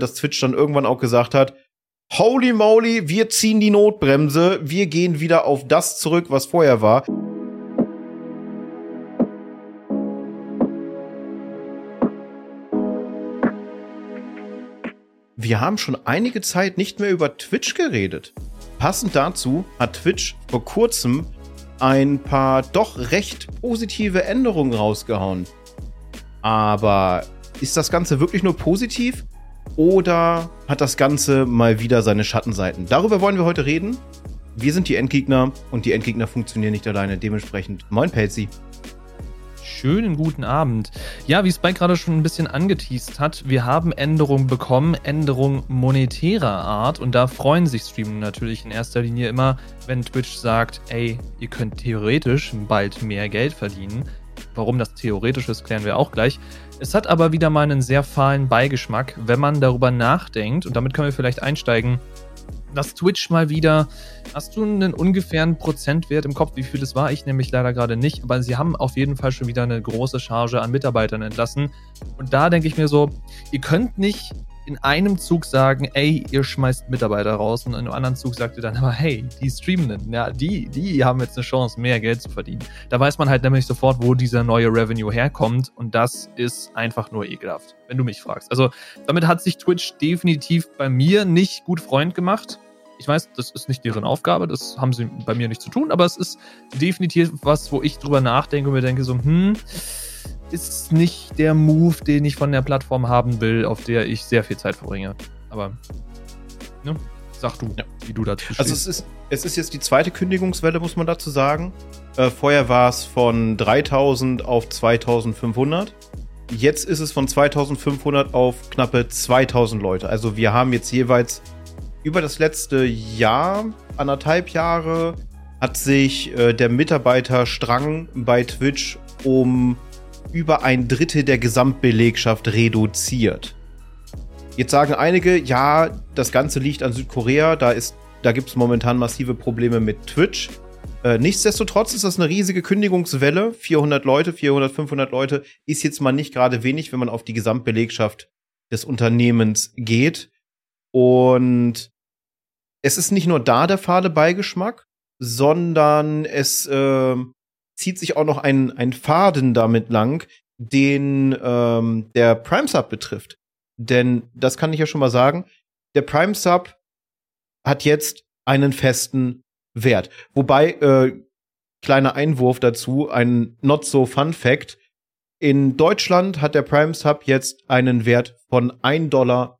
dass Twitch dann irgendwann auch gesagt hat, Holy moly, wir ziehen die Notbremse, wir gehen wieder auf das zurück, was vorher war. Wir haben schon einige Zeit nicht mehr über Twitch geredet. Passend dazu hat Twitch vor kurzem ein paar doch recht positive Änderungen rausgehauen. Aber ist das Ganze wirklich nur positiv? Oder hat das Ganze mal wieder seine Schattenseiten? Darüber wollen wir heute reden. Wir sind die Endgegner und die Endgegner funktionieren nicht alleine. Dementsprechend, moin Pelzi. Schönen guten Abend. Ja, wie Spike gerade schon ein bisschen angeteased hat, wir haben Änderungen bekommen, Änderungen monetärer Art und da freuen sich Streamer natürlich in erster Linie immer, wenn Twitch sagt, ey, ihr könnt theoretisch bald mehr Geld verdienen. Warum das theoretisch ist, klären wir auch gleich. Es hat aber wieder mal einen sehr fahlen Beigeschmack, wenn man darüber nachdenkt, und damit können wir vielleicht einsteigen, dass Twitch mal wieder, hast du einen ungefähren Prozentwert im Kopf, wie viel das war? Ich nämlich leider gerade nicht, aber sie haben auf jeden Fall schon wieder eine große Charge an Mitarbeitern entlassen. Und da denke ich mir so, ihr könnt nicht in einem Zug sagen, ey, ihr schmeißt Mitarbeiter raus und in einem anderen Zug sagt ihr dann aber, hey, die Streamenden, ja, die, die haben jetzt eine Chance, mehr Geld zu verdienen. Da weiß man halt nämlich sofort, wo dieser neue Revenue herkommt und das ist einfach nur ekelhaft, wenn du mich fragst. Also damit hat sich Twitch definitiv bei mir nicht gut Freund gemacht. Ich weiß, das ist nicht deren Aufgabe, das haben sie bei mir nicht zu tun, aber es ist definitiv was, wo ich drüber nachdenke und mir denke so, hm, ist nicht der Move, den ich von der Plattform haben will, auf der ich sehr viel Zeit verbringe. Aber, ne? Sag du, ja. wie du dazu stehst. Also es ist, es ist jetzt die zweite Kündigungswelle, muss man dazu sagen. Äh, vorher war es von 3000 auf 2500. Jetzt ist es von 2500 auf knappe 2000 Leute. Also wir haben jetzt jeweils über das letzte Jahr, anderthalb Jahre, hat sich äh, der Mitarbeiterstrang bei Twitch um über ein Drittel der Gesamtbelegschaft reduziert. Jetzt sagen einige, ja, das Ganze liegt an Südkorea, da, da gibt es momentan massive Probleme mit Twitch. Äh, nichtsdestotrotz ist das eine riesige Kündigungswelle. 400 Leute, 400, 500 Leute ist jetzt mal nicht gerade wenig, wenn man auf die Gesamtbelegschaft des Unternehmens geht. Und es ist nicht nur da der fade Beigeschmack, sondern es äh, zieht sich auch noch ein, ein Faden damit lang, den ähm, der Prime Sub betrifft. Denn das kann ich ja schon mal sagen. Der Prime Sub hat jetzt einen festen Wert. Wobei, äh, kleiner Einwurf dazu, ein not so fun fact. In Deutschland hat der Prime Sub jetzt einen Wert von 1,55 Dollar.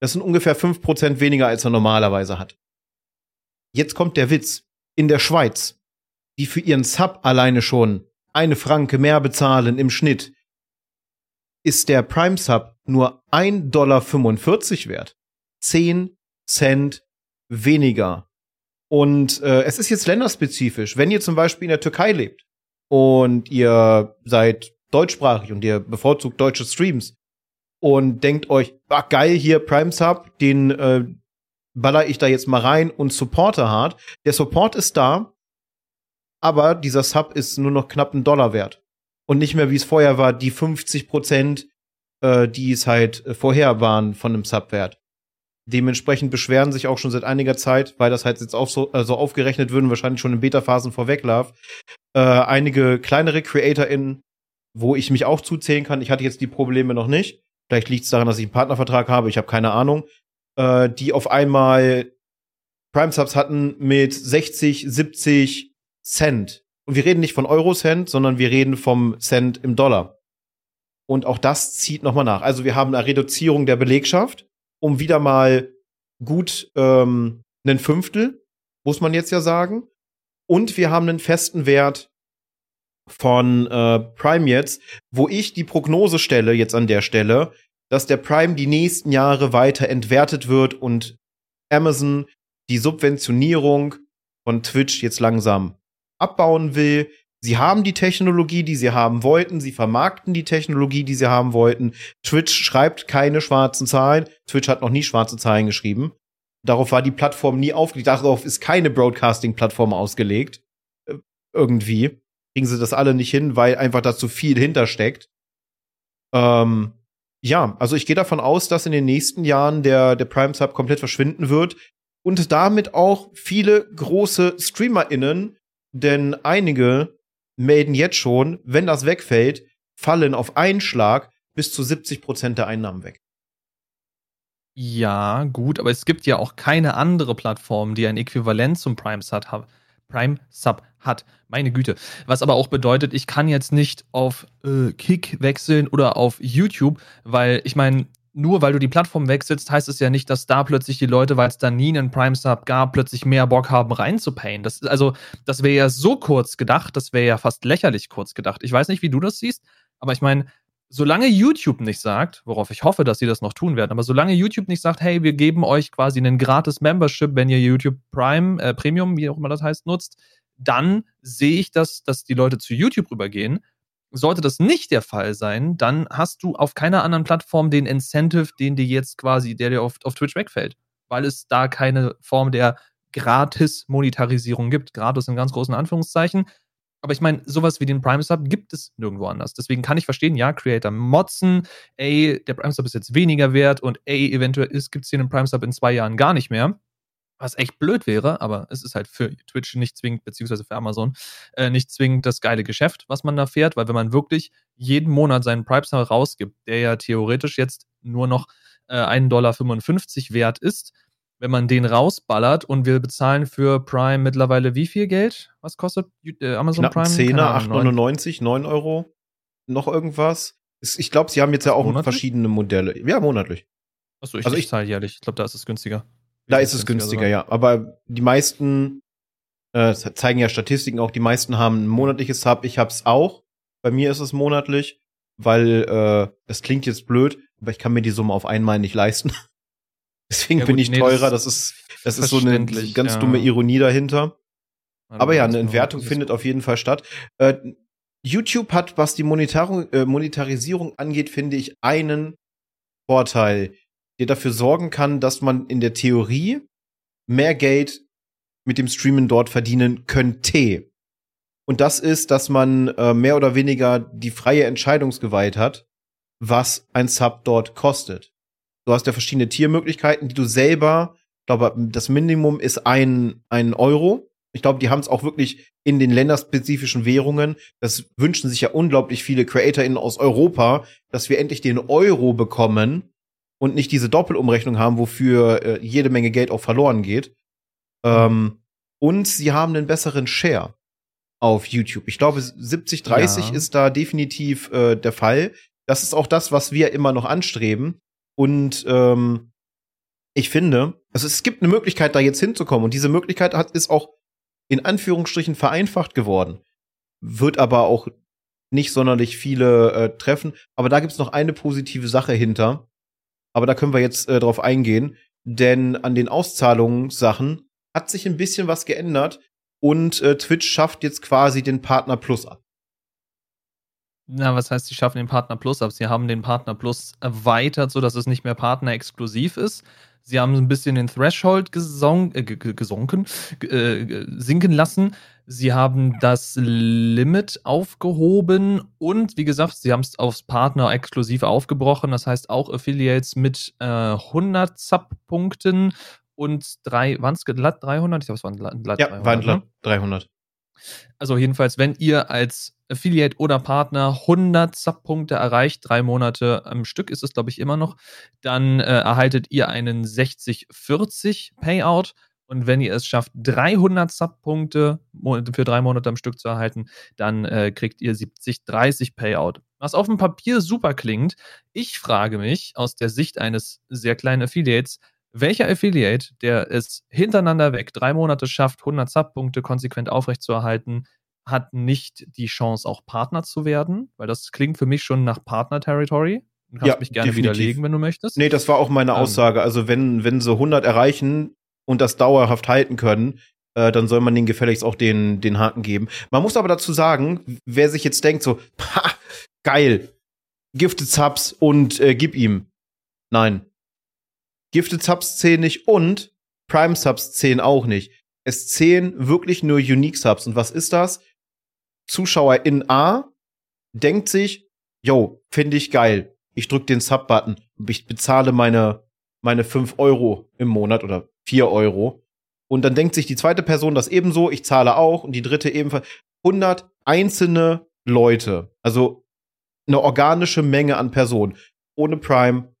Das sind ungefähr 5% weniger, als er normalerweise hat. Jetzt kommt der Witz. In der Schweiz die für ihren Sub alleine schon eine Franke mehr bezahlen im Schnitt, ist der Prime Sub nur 1,45 Dollar wert. 10 Cent weniger. Und äh, es ist jetzt länderspezifisch. Wenn ihr zum Beispiel in der Türkei lebt und ihr seid deutschsprachig und ihr bevorzugt deutsche Streams und denkt euch, ah, geil, hier Prime Sub, den äh, baller ich da jetzt mal rein und supporte hart. Der Support ist da, aber dieser Sub ist nur noch knapp einen Dollar wert. Und nicht mehr, wie es vorher war, die 50 Prozent, äh, die es halt äh, vorher waren von einem Sub wert. Dementsprechend beschweren sich auch schon seit einiger Zeit, weil das halt jetzt auch so also aufgerechnet würden, wahrscheinlich schon in Beta-Phasen vorweg lief, äh, einige kleinere CreatorInnen, wo ich mich auch zuzählen kann. Ich hatte jetzt die Probleme noch nicht. Vielleicht liegt es daran, dass ich einen Partnervertrag habe, ich habe keine Ahnung. Äh, die auf einmal Prime-Subs hatten mit 60, 70, Cent. Und wir reden nicht von Euro-Cent, sondern wir reden vom Cent im Dollar. Und auch das zieht nochmal nach. Also wir haben eine Reduzierung der Belegschaft um wieder mal gut ähm, einen Fünftel, muss man jetzt ja sagen. Und wir haben einen festen Wert von äh, Prime jetzt, wo ich die Prognose stelle jetzt an der Stelle, dass der Prime die nächsten Jahre weiter entwertet wird und Amazon die Subventionierung von Twitch jetzt langsam abbauen will. Sie haben die Technologie, die sie haben wollten. Sie vermarkten die Technologie, die sie haben wollten. Twitch schreibt keine schwarzen Zahlen. Twitch hat noch nie schwarze Zahlen geschrieben. Darauf war die Plattform nie aufgelegt. Darauf ist keine Broadcasting-Plattform ausgelegt. Äh, irgendwie kriegen sie das alle nicht hin, weil einfach da zu viel hintersteckt. Ähm, Ja, also ich gehe davon aus, dass in den nächsten Jahren der, der Prime Sub komplett verschwinden wird und damit auch viele große StreamerInnen, denn einige melden jetzt schon, wenn das wegfällt, fallen auf einen Schlag bis zu 70 Prozent der Einnahmen weg. Ja, gut, aber es gibt ja auch keine andere Plattform, die ein Äquivalent zum Prime Sub hat. Prime Sub hat. Meine Güte. Was aber auch bedeutet, ich kann jetzt nicht auf äh, Kick wechseln oder auf YouTube, weil ich meine, nur weil du die Plattform wechselst, heißt es ja nicht, dass da plötzlich die Leute, weil es da nie einen Prime Sub gab, plötzlich mehr Bock haben reinzupayen. Das, also, das wäre ja so kurz gedacht, das wäre ja fast lächerlich kurz gedacht. Ich weiß nicht, wie du das siehst, aber ich meine, solange YouTube nicht sagt, worauf ich hoffe, dass sie das noch tun werden, aber solange YouTube nicht sagt, hey, wir geben euch quasi einen gratis Membership, wenn ihr YouTube Prime, äh, Premium, wie auch immer das heißt, nutzt, dann sehe ich das, dass die Leute zu YouTube rübergehen. Sollte das nicht der Fall sein, dann hast du auf keiner anderen Plattform den Incentive, den dir jetzt quasi, der dir auf, auf Twitch wegfällt, weil es da keine Form der Gratis-Monetarisierung gibt. Gratis in ganz großen Anführungszeichen. Aber ich meine, sowas wie den Prime Sub gibt es nirgendwo anders. Deswegen kann ich verstehen, ja, Creator motzen, ey, der Prime Sub ist jetzt weniger wert und ey, eventuell gibt es den Prime Sub in zwei Jahren gar nicht mehr. Was echt blöd wäre, aber es ist halt für Twitch nicht zwingend, beziehungsweise für Amazon, äh, nicht zwingend das geile Geschäft, was man da fährt, weil wenn man wirklich jeden Monat seinen Prime Sub rausgibt, der ja theoretisch jetzt nur noch äh, 1,55 Dollar wert ist, wenn man den rausballert und wir bezahlen für Prime mittlerweile wie viel Geld? Was kostet äh, Amazon Knapp Prime? 10er, 8,99, 9 Euro, noch irgendwas. Ich glaube, sie haben jetzt ja auch monatlich? verschiedene Modelle. Ja, monatlich. Achso, ich, also ich zahle jährlich. Ich glaube, da ist es günstiger. Da ist es günstiger, ja. Aber die meisten äh, zeigen ja Statistiken auch, die meisten haben ein monatliches Sub. Ich hab's auch. Bei mir ist es monatlich, weil äh, das klingt jetzt blöd, aber ich kann mir die Summe auf einmal nicht leisten. Deswegen ja, gut, bin ich nee, teurer. Das, das ist, das ist so eine ganz ja. dumme Ironie dahinter. Also Aber ja, eine Entwertung findet auf jeden Fall statt. Äh, YouTube hat, was die Monetarisierung, äh, Monetarisierung angeht, finde ich, einen Vorteil, der dafür sorgen kann, dass man in der Theorie mehr Geld mit dem Streamen dort verdienen könnte. Und das ist, dass man äh, mehr oder weniger die freie Entscheidungsgewalt hat, was ein Sub dort kostet. Du hast ja verschiedene Tiermöglichkeiten, die du selber, ich glaube, das Minimum ist ein, ein Euro. Ich glaube, die haben es auch wirklich in den länderspezifischen Währungen. Das wünschen sich ja unglaublich viele CreatorInnen aus Europa, dass wir endlich den Euro bekommen und nicht diese Doppelumrechnung haben, wofür äh, jede Menge Geld auch verloren geht. Ähm, und sie haben einen besseren Share auf YouTube. Ich glaube, 70, 30 ja. ist da definitiv äh, der Fall. Das ist auch das, was wir immer noch anstreben. Und ähm, ich finde, also es gibt eine Möglichkeit, da jetzt hinzukommen. Und diese Möglichkeit hat, ist auch in Anführungsstrichen vereinfacht geworden. Wird aber auch nicht sonderlich viele äh, treffen. Aber da gibt's noch eine positive Sache hinter. Aber da können wir jetzt äh, drauf eingehen. Denn an den Auszahlungssachen hat sich ein bisschen was geändert. Und äh, Twitch schafft jetzt quasi den Partner Plus ab. Na, was heißt, sie schaffen den Partner Plus ab? Sie haben den Partner Plus erweitert, sodass es nicht mehr partnerexklusiv ist. Sie haben ein bisschen den Threshold gesonk, äh, gesunken, äh, sinken lassen. Sie haben das Limit aufgehoben und wie gesagt, sie haben es aufs Partner exklusiv aufgebrochen. Das heißt auch Affiliates mit äh, 100 Sub-Punkten und drei, waren es glatt 300? Ich glaube, es waren glatt ja, 300. Waren glatt 300. Also jedenfalls, wenn ihr als Affiliate oder Partner 100 Subpunkte erreicht, drei Monate am Stück ist es, glaube ich, immer noch, dann äh, erhaltet ihr einen 60-40 Payout. Und wenn ihr es schafft, 300 Subpunkte für drei Monate am Stück zu erhalten, dann äh, kriegt ihr 70-30 Payout. Was auf dem Papier super klingt. Ich frage mich aus der Sicht eines sehr kleinen Affiliates, welcher Affiliate, der es hintereinander weg drei Monate schafft, 100 Subpunkte konsequent aufrechtzuerhalten, hat nicht die Chance, auch Partner zu werden? Weil das klingt für mich schon nach Partner-Territory. Du kannst ja, mich gerne definitiv. widerlegen, wenn du möchtest. Nee, das war auch meine ähm. Aussage. Also wenn, wenn sie 100 erreichen und das dauerhaft halten können, äh, dann soll man denen gefälligst auch den, den Haken geben. Man muss aber dazu sagen, wer sich jetzt denkt so, ha, geil, Gifted Subs und äh, gib ihm. Nein. Gifted Subs zählen nicht und Prime Subs zählen auch nicht. Es zählen wirklich nur Unique Subs. Und was ist das? Zuschauer in A denkt sich, yo, finde ich geil. ich drücke den Sub-Button, ich bezahle meine, meine 5 Euro im Monat oder 4 Euro. Und dann denkt sich die zweite Person das ebenso, ich zahle auch und die dritte ebenfalls. 100 einzelne Leute, also eine organische Menge an Personen, ohne Prime,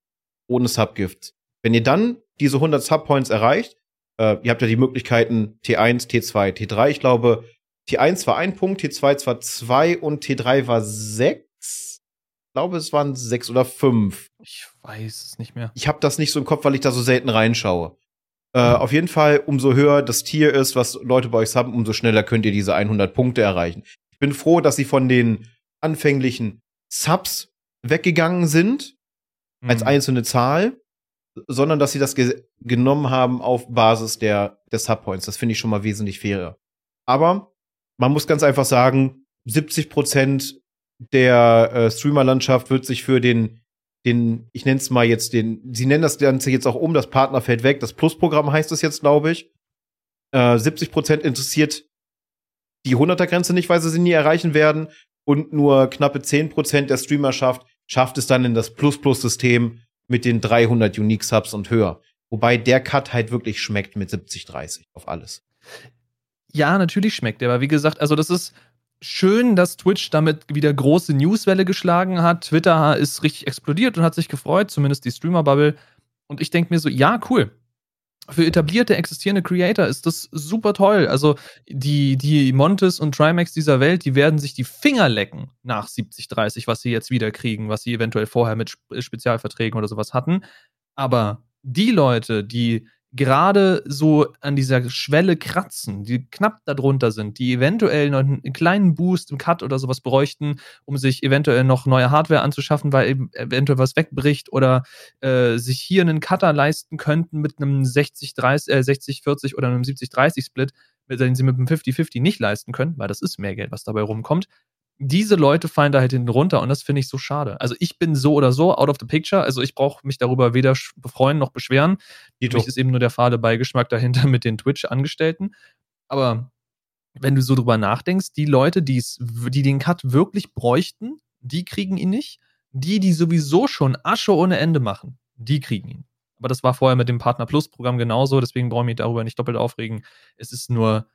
ohne Subgifts. Wenn ihr dann diese 100 Subpoints erreicht, äh, ihr habt ja die Möglichkeiten T1, T2, T3. Ich glaube, T1 war ein Punkt, T2 war zwei und T3 war sechs. Ich glaube, es waren sechs oder fünf. Ich weiß es nicht mehr. Ich habe das nicht so im Kopf, weil ich da so selten reinschaue. Äh, auf jeden Fall, umso höher das Tier ist, was Leute bei euch haben, umso schneller könnt ihr diese 100 Punkte erreichen. Ich bin froh, dass sie von den anfänglichen Subs weggegangen sind mhm. als einzelne Zahl, sondern dass sie das ge genommen haben auf Basis der, der Subpoints. Das finde ich schon mal wesentlich fairer. Aber man muss ganz einfach sagen, 70 Prozent der äh, Streamer-Landschaft wird sich für den den, ich nenne es mal jetzt den, sie nennen das Ganze jetzt auch um, das Partner fällt weg, das Plus-Programm heißt es jetzt, glaube ich. Äh, 70 Prozent interessiert die 100er-Grenze nicht, weil sie sie nie erreichen werden. Und nur knappe 10 Prozent der Streamerschaft schafft es dann in das Plus-Plus-System mit den 300 Unique-Subs und höher. Wobei der Cut halt wirklich schmeckt mit 70-30 auf alles. Ja, natürlich schmeckt der, aber wie gesagt, also das ist, schön, dass Twitch damit wieder große Newswelle geschlagen hat. Twitter ist richtig explodiert und hat sich gefreut, zumindest die Streamer-Bubble. Und ich denke mir so, ja, cool. Für etablierte, existierende Creator ist das super toll. Also die, die Montes und Trimax dieser Welt, die werden sich die Finger lecken nach 70, 30, was sie jetzt wieder kriegen, was sie eventuell vorher mit Spezialverträgen oder sowas hatten. Aber die Leute, die gerade so an dieser Schwelle kratzen, die knapp darunter sind, die eventuell noch einen kleinen Boost im Cut oder sowas bräuchten, um sich eventuell noch neue Hardware anzuschaffen, weil eben eventuell was wegbricht oder äh, sich hier einen Cutter leisten könnten mit einem 60 30 äh, 60 40 oder einem 70 30 Split, den sie mit einem 50 50 nicht leisten können, weil das ist mehr Geld, was dabei rumkommt diese Leute fallen da halt hinten runter und das finde ich so schade. Also ich bin so oder so out of the picture. Also ich brauche mich darüber weder freuen noch beschweren. Für mich ist eben nur der fade Beigeschmack dahinter mit den Twitch-Angestellten. Aber wenn du so drüber nachdenkst, die Leute, die's, die den Cut wirklich bräuchten, die kriegen ihn nicht. Die, die sowieso schon Asche ohne Ende machen, die kriegen ihn. Aber das war vorher mit dem Partner Plus Programm genauso, deswegen brauche ich mich darüber nicht doppelt aufregen. Es ist nur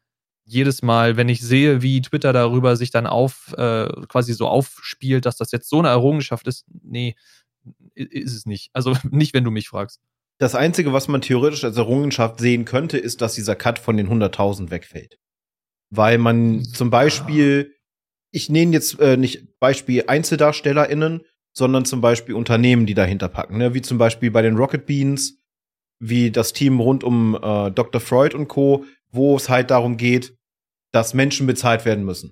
jedes Mal, wenn ich sehe, wie Twitter darüber sich dann auf, äh, quasi so aufspielt, dass das jetzt so eine Errungenschaft ist, nee, ist es nicht. Also nicht, wenn du mich fragst. Das Einzige, was man theoretisch als Errungenschaft sehen könnte, ist, dass dieser Cut von den 100.000 wegfällt. Weil man zum Beispiel, ich nehme jetzt äh, nicht Beispiel EinzeldarstellerInnen, sondern zum Beispiel Unternehmen, die dahinter packen, ne? wie zum Beispiel bei den Rocket Beans, wie das Team rund um äh, Dr. Freud und Co., wo es halt darum geht, dass Menschen bezahlt werden müssen.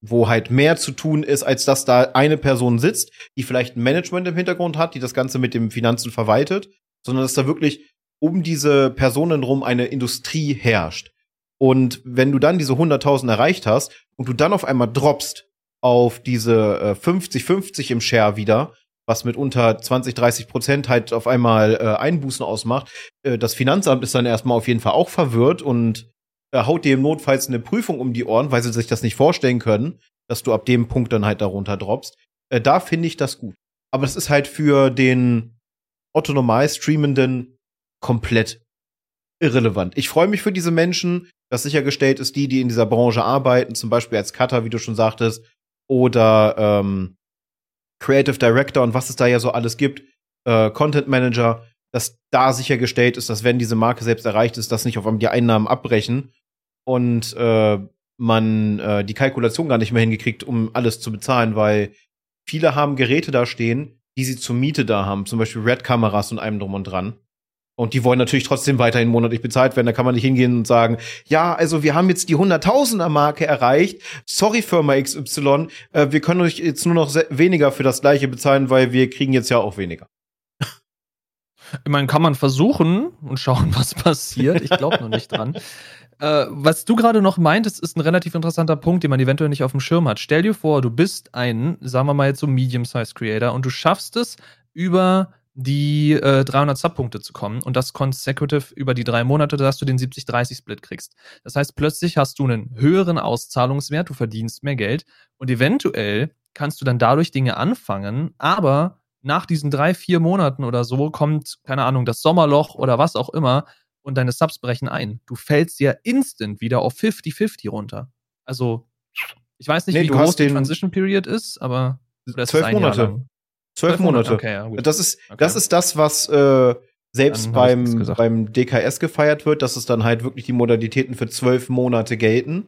Wo halt mehr zu tun ist, als dass da eine Person sitzt, die vielleicht ein Management im Hintergrund hat, die das Ganze mit dem Finanzen verwaltet, sondern dass da wirklich um diese Personen rum eine Industrie herrscht. Und wenn du dann diese 100.000 erreicht hast und du dann auf einmal droppst auf diese 50-50 äh, im Share wieder, was mit unter 20, 30 Prozent halt auf einmal äh, Einbußen ausmacht. Äh, das Finanzamt ist dann erstmal auf jeden Fall auch verwirrt und äh, haut dir im Notfalls eine Prüfung um die Ohren, weil sie sich das nicht vorstellen können, dass du ab dem Punkt dann halt darunter droppst. Äh, da finde ich das gut. Aber es ist halt für den Otto normal Streamenden komplett irrelevant. Ich freue mich für diese Menschen, dass sichergestellt ist, die, die in dieser Branche arbeiten, zum Beispiel als Cutter, wie du schon sagtest, oder ähm, Creative Director und was es da ja so alles gibt, äh, Content Manager, dass da sichergestellt ist, dass wenn diese Marke selbst erreicht ist, dass nicht auf einmal die Einnahmen abbrechen und äh, man äh, die Kalkulation gar nicht mehr hingekriegt, um alles zu bezahlen, weil viele haben Geräte da stehen, die sie zur Miete da haben, zum Beispiel Red-Kameras und allem drum und dran. Und die wollen natürlich trotzdem weiterhin monatlich bezahlt werden. Da kann man nicht hingehen und sagen, ja, also wir haben jetzt die Hunderttausender Marke erreicht. Sorry, Firma XY, äh, wir können euch jetzt nur noch weniger für das gleiche bezahlen, weil wir kriegen jetzt ja auch weniger. Ich meine, kann man versuchen und schauen, was passiert. Ich glaube noch nicht dran. Äh, was du gerade noch meintest, ist ein relativ interessanter Punkt, den man eventuell nicht auf dem Schirm hat. Stell dir vor, du bist ein, sagen wir mal jetzt so Medium-Sized Creator und du schaffst es über die äh, 300 Subpunkte zu kommen und das consecutive über die drei Monate, dass du den 70-30-Split kriegst. Das heißt, plötzlich hast du einen höheren Auszahlungswert, du verdienst mehr Geld und eventuell kannst du dann dadurch Dinge anfangen, aber nach diesen drei, vier Monaten oder so kommt, keine Ahnung, das Sommerloch oder was auch immer und deine Subs brechen ein. Du fällst ja instant wieder auf 50-50 runter. Also, ich weiß nicht, nee, wie groß die Transition Period ist, aber zwölf Monate. Zwölf Monate. Okay, ja, gut. Das ist, okay. das ist das, was äh, selbst beim, beim DKS gefeiert wird, dass es dann halt wirklich die Modalitäten für zwölf Monate gelten.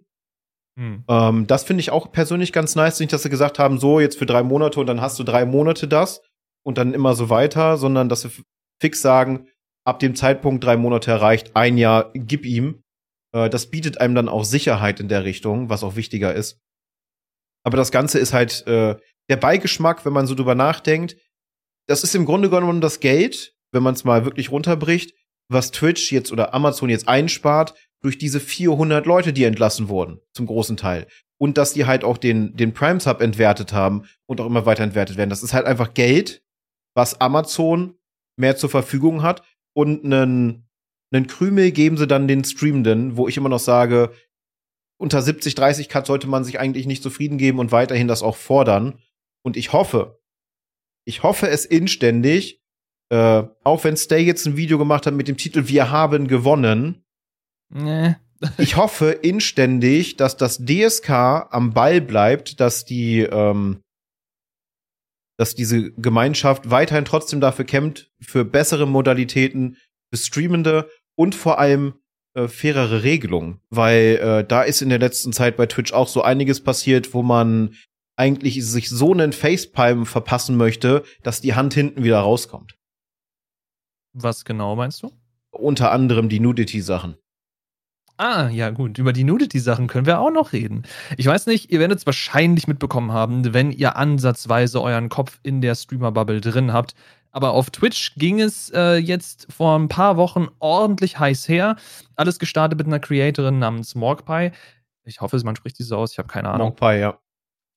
Hm. Ähm, das finde ich auch persönlich ganz nice, nicht, dass sie gesagt haben, so jetzt für drei Monate und dann hast du drei Monate das und dann immer so weiter, sondern dass sie fix sagen, ab dem Zeitpunkt drei Monate erreicht, ein Jahr, gib ihm. Äh, das bietet einem dann auch Sicherheit in der Richtung, was auch wichtiger ist. Aber das Ganze ist halt äh, der Beigeschmack, wenn man so drüber nachdenkt. Das ist im Grunde genommen das Geld, wenn man es mal wirklich runterbricht, was Twitch jetzt oder Amazon jetzt einspart durch diese 400 Leute, die entlassen wurden, zum großen Teil. Und dass die halt auch den, den Prime Sub entwertet haben und auch immer weiter entwertet werden. Das ist halt einfach Geld, was Amazon mehr zur Verfügung hat und einen, einen Krümel geben sie dann den Streamenden, wo ich immer noch sage, unter 70, 30 Cut sollte man sich eigentlich nicht zufrieden geben und weiterhin das auch fordern. Und ich hoffe, ich hoffe es inständig, äh, auch wenn Stay jetzt ein Video gemacht hat mit dem Titel Wir haben gewonnen. Nee. ich hoffe inständig, dass das DSK am Ball bleibt, dass die, ähm, dass diese Gemeinschaft weiterhin trotzdem dafür kämpft, für bessere Modalitäten, für Streamende und vor allem äh, fairere Regelungen. Weil äh, da ist in der letzten Zeit bei Twitch auch so einiges passiert, wo man eigentlich sich so einen Facepalm verpassen möchte, dass die Hand hinten wieder rauskommt. Was genau meinst du? Unter anderem die Nudity-Sachen. Ah, ja gut, über die Nudity-Sachen können wir auch noch reden. Ich weiß nicht, ihr werdet es wahrscheinlich mitbekommen haben, wenn ihr ansatzweise euren Kopf in der Streamer-Bubble drin habt. Aber auf Twitch ging es äh, jetzt vor ein paar Wochen ordentlich heiß her. Alles gestartet mit einer Creatorin namens Morgpie. Ich hoffe, man spricht die so aus, ich habe keine Ahnung. Morgpie, ja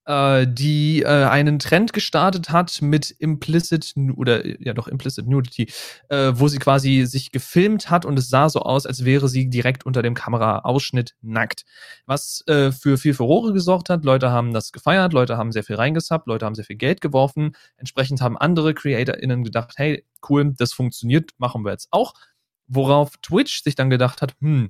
äh, die äh, einen Trend gestartet hat mit Implicit oder ja doch Implicit Nudity, äh, wo sie quasi sich gefilmt hat und es sah so aus, als wäre sie direkt unter dem Kameraausschnitt nackt. Was äh, für viel Furore gesorgt hat. Leute haben das gefeiert, Leute haben sehr viel reingesappt, Leute haben sehr viel Geld geworfen. Entsprechend haben andere CreatorInnen gedacht, hey, cool, das funktioniert, machen wir jetzt auch. Worauf Twitch sich dann gedacht hat, hm,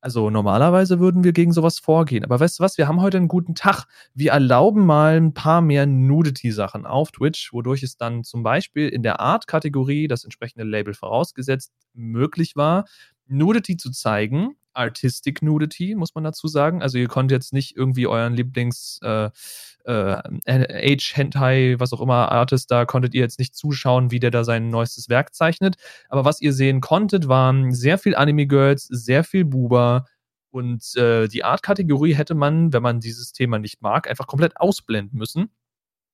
also normalerweise würden wir gegen sowas vorgehen. Aber weißt du was, wir haben heute einen guten Tag. Wir erlauben mal ein paar mehr Nudity-Sachen auf Twitch, wodurch es dann zum Beispiel in der Art-Kategorie, das entsprechende Label vorausgesetzt, möglich war, Nudity zu zeigen, Artistic Nudity, muss man dazu sagen. Also ihr konntet jetzt nicht irgendwie euren Lieblings äh, äh, Age Hentai, was auch immer Artist, da konntet ihr jetzt nicht zuschauen, wie der da sein neuestes Werk zeichnet. Aber was ihr sehen konntet, waren sehr viel Anime Girls, sehr viel Buba. Und äh, die Art-Kategorie hätte man, wenn man dieses Thema nicht mag, einfach komplett ausblenden müssen.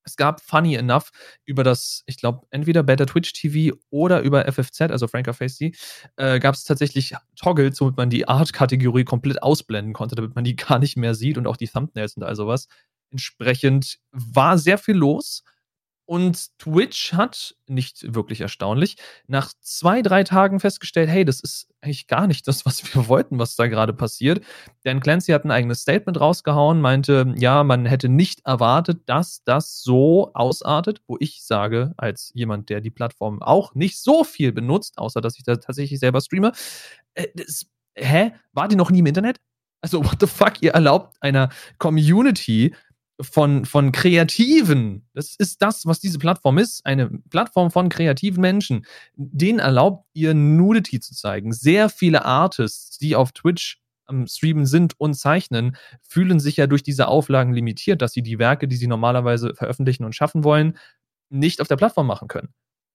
Es gab funny enough über das, ich glaube, entweder Better Twitch TV oder über FFZ, also Franker Face äh, gab es tatsächlich Toggles, womit man die Art-Kategorie komplett ausblenden konnte, damit man die gar nicht mehr sieht und auch die Thumbnails und all sowas. Entsprechend war sehr viel los. Und Twitch hat, nicht wirklich erstaunlich, nach zwei, drei Tagen festgestellt, hey, das ist eigentlich gar nicht das, was wir wollten, was da gerade passiert. Dan Clancy hat ein eigenes Statement rausgehauen, meinte, ja, man hätte nicht erwartet, dass das so ausartet, wo ich sage, als jemand, der die Plattform auch nicht so viel benutzt, außer dass ich da tatsächlich selber streame, äh, das, hä? War die noch nie im Internet? Also, what the fuck? Ihr erlaubt einer Community von, von Kreativen, das ist das, was diese Plattform ist, eine Plattform von kreativen Menschen, denen erlaubt ihr Nudity zu zeigen. Sehr viele Artists, die auf Twitch am Streamen sind und zeichnen, fühlen sich ja durch diese Auflagen limitiert, dass sie die Werke, die sie normalerweise veröffentlichen und schaffen wollen, nicht auf der Plattform machen können.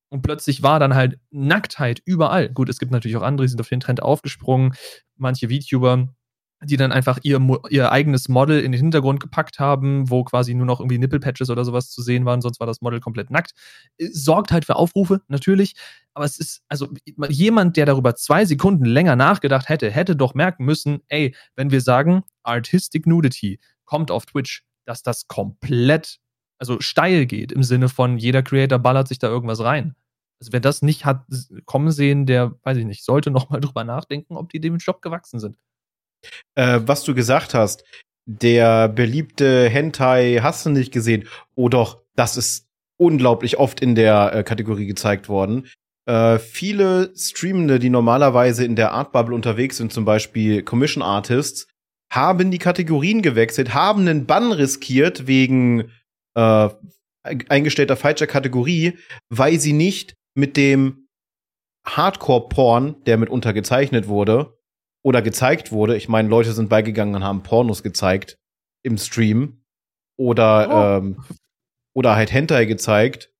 Und plötzlich war dann halt Nacktheit überall. Gut, es gibt natürlich auch andere, die sind auf den Trend aufgesprungen. Manche VTuber die dann einfach ihr, ihr eigenes Model in den Hintergrund gepackt haben, wo quasi nur noch irgendwie Nippelpatches oder sowas zu sehen waren, sonst war das Model komplett nackt. Äh, sorgt halt für Aufrufe, natürlich. Aber es ist, also jemand, der darüber zwei Sekunden länger nachgedacht hätte, hätte doch merken müssen, ey, wenn wir sagen, Artistic Nudity kommt auf Twitch, dass das komplett, also steil geht, im Sinne von jeder Creator ballert sich da irgendwas rein. Also wer das nicht hat kommen sehen, der, weiß ich nicht, sollte noch mal drüber nachdenken, ob die dem Job gewachsen sind. Äh, was du gesagt hast, der beliebte Hentai hast du nicht gesehen. Oh doch, das ist unglaublich oft in der äh, Kategorie gezeigt worden. Äh, viele Streamende, die normalerweise in der Art Bubble unterwegs sind, zum Beispiel Commission Artists, haben die Kategorien gewechselt, haben einen Bann riskiert wegen äh, eingestellter falscher Kategorie, weil sie nicht mit dem Hardcore-Porn, der mitunter gezeichnet wurde oder gezeigt wurde, ich meine, Leute sind beigegangen und haben Pornos gezeigt im Stream oder oh. ähm, oder halt Hentai gezeigt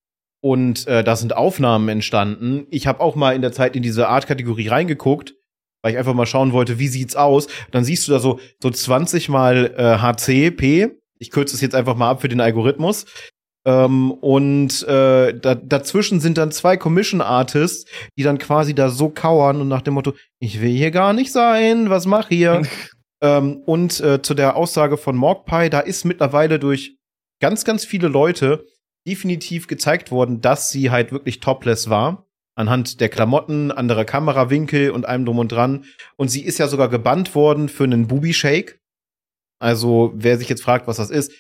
und äh, da sind Aufnahmen entstanden. Ich habe auch mal in der Zeit in diese Art-Kategorie reingeguckt, weil ich einfach mal schauen wollte, wie sieht's aus. Dann siehst du da so so 20 mal äh, HCP. Ich kürze es jetzt einfach mal ab für den Algorithmus. Ähm, und äh, da, dazwischen sind dann zwei Commission Artists, die dann quasi da so kauern und nach dem Motto, ich will hier gar nicht sein, was mach hier? ähm, und äh, zu der Aussage von Morgpie, da ist mittlerweile durch ganz, ganz viele Leute definitiv gezeigt worden, dass sie halt wirklich topless war. Anhand der Klamotten, anderer Kamerawinkel und allem drum und dran. Und sie ist ja sogar gebannt worden für einen Booby Shake. Also, wer sich jetzt fragt, was das ist,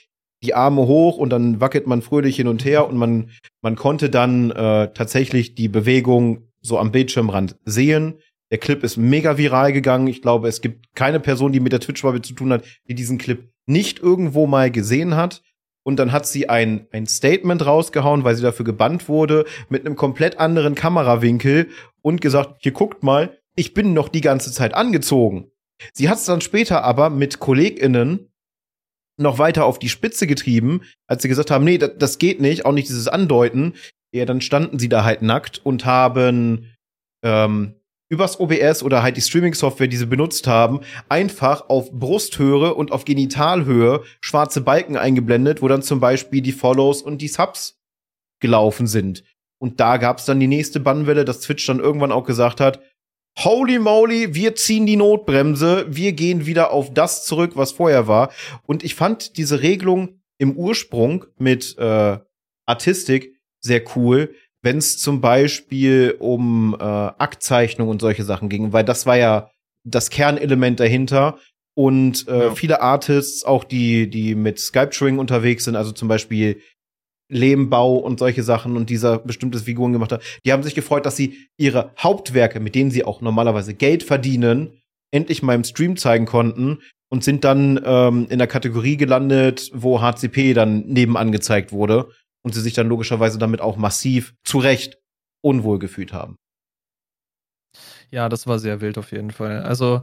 die Arme hoch und dann wackelt man fröhlich hin und her und man, man konnte dann äh, tatsächlich die Bewegung so am Bildschirmrand sehen. Der Clip ist mega viral gegangen. Ich glaube, es gibt keine Person, die mit der Twitch-Bubble zu tun hat, die diesen Clip nicht irgendwo mal gesehen hat. Und dann hat sie ein, ein Statement rausgehauen, weil sie dafür gebannt wurde, mit einem komplett anderen Kamerawinkel und gesagt, hier guckt mal, ich bin noch die ganze Zeit angezogen. Sie hat es dann später aber mit KollegInnen noch weiter auf die Spitze getrieben, als sie gesagt haben, nee, das, das geht nicht, auch nicht dieses Andeuten. Ja, dann standen sie da halt nackt und haben ähm, übers OBS oder halt die Streaming-Software, die sie benutzt haben, einfach auf Brusthöhe und auf Genitalhöhe schwarze Balken eingeblendet, wo dann zum Beispiel die Follows und die Subs gelaufen sind. Und da gab's dann die nächste Bannwelle, dass Twitch dann irgendwann auch gesagt hat, Holy moly, wir ziehen die Notbremse, wir gehen wieder auf das zurück, was vorher war. Und ich fand diese Regelung im Ursprung mit äh, Artistik sehr cool, wenn es zum Beispiel um äh, Aktzeichnung und solche Sachen ging, weil das war ja das Kernelement dahinter. Und äh, ja. viele Artists, auch die, die mit Sculpturing unterwegs sind, also zum Beispiel Lehmbau und solche Sachen und dieser bestimmtes Figuren gemacht hat, die haben sich gefreut, dass sie ihre Hauptwerke, mit denen sie auch normalerweise Geld verdienen, endlich mal im Stream zeigen konnten und sind dann ähm, in der Kategorie gelandet, wo HCP dann nebenan gezeigt wurde und sie sich dann logischerweise damit auch massiv zu Recht unwohl gefühlt haben. Ja, das war sehr wild auf jeden Fall. Also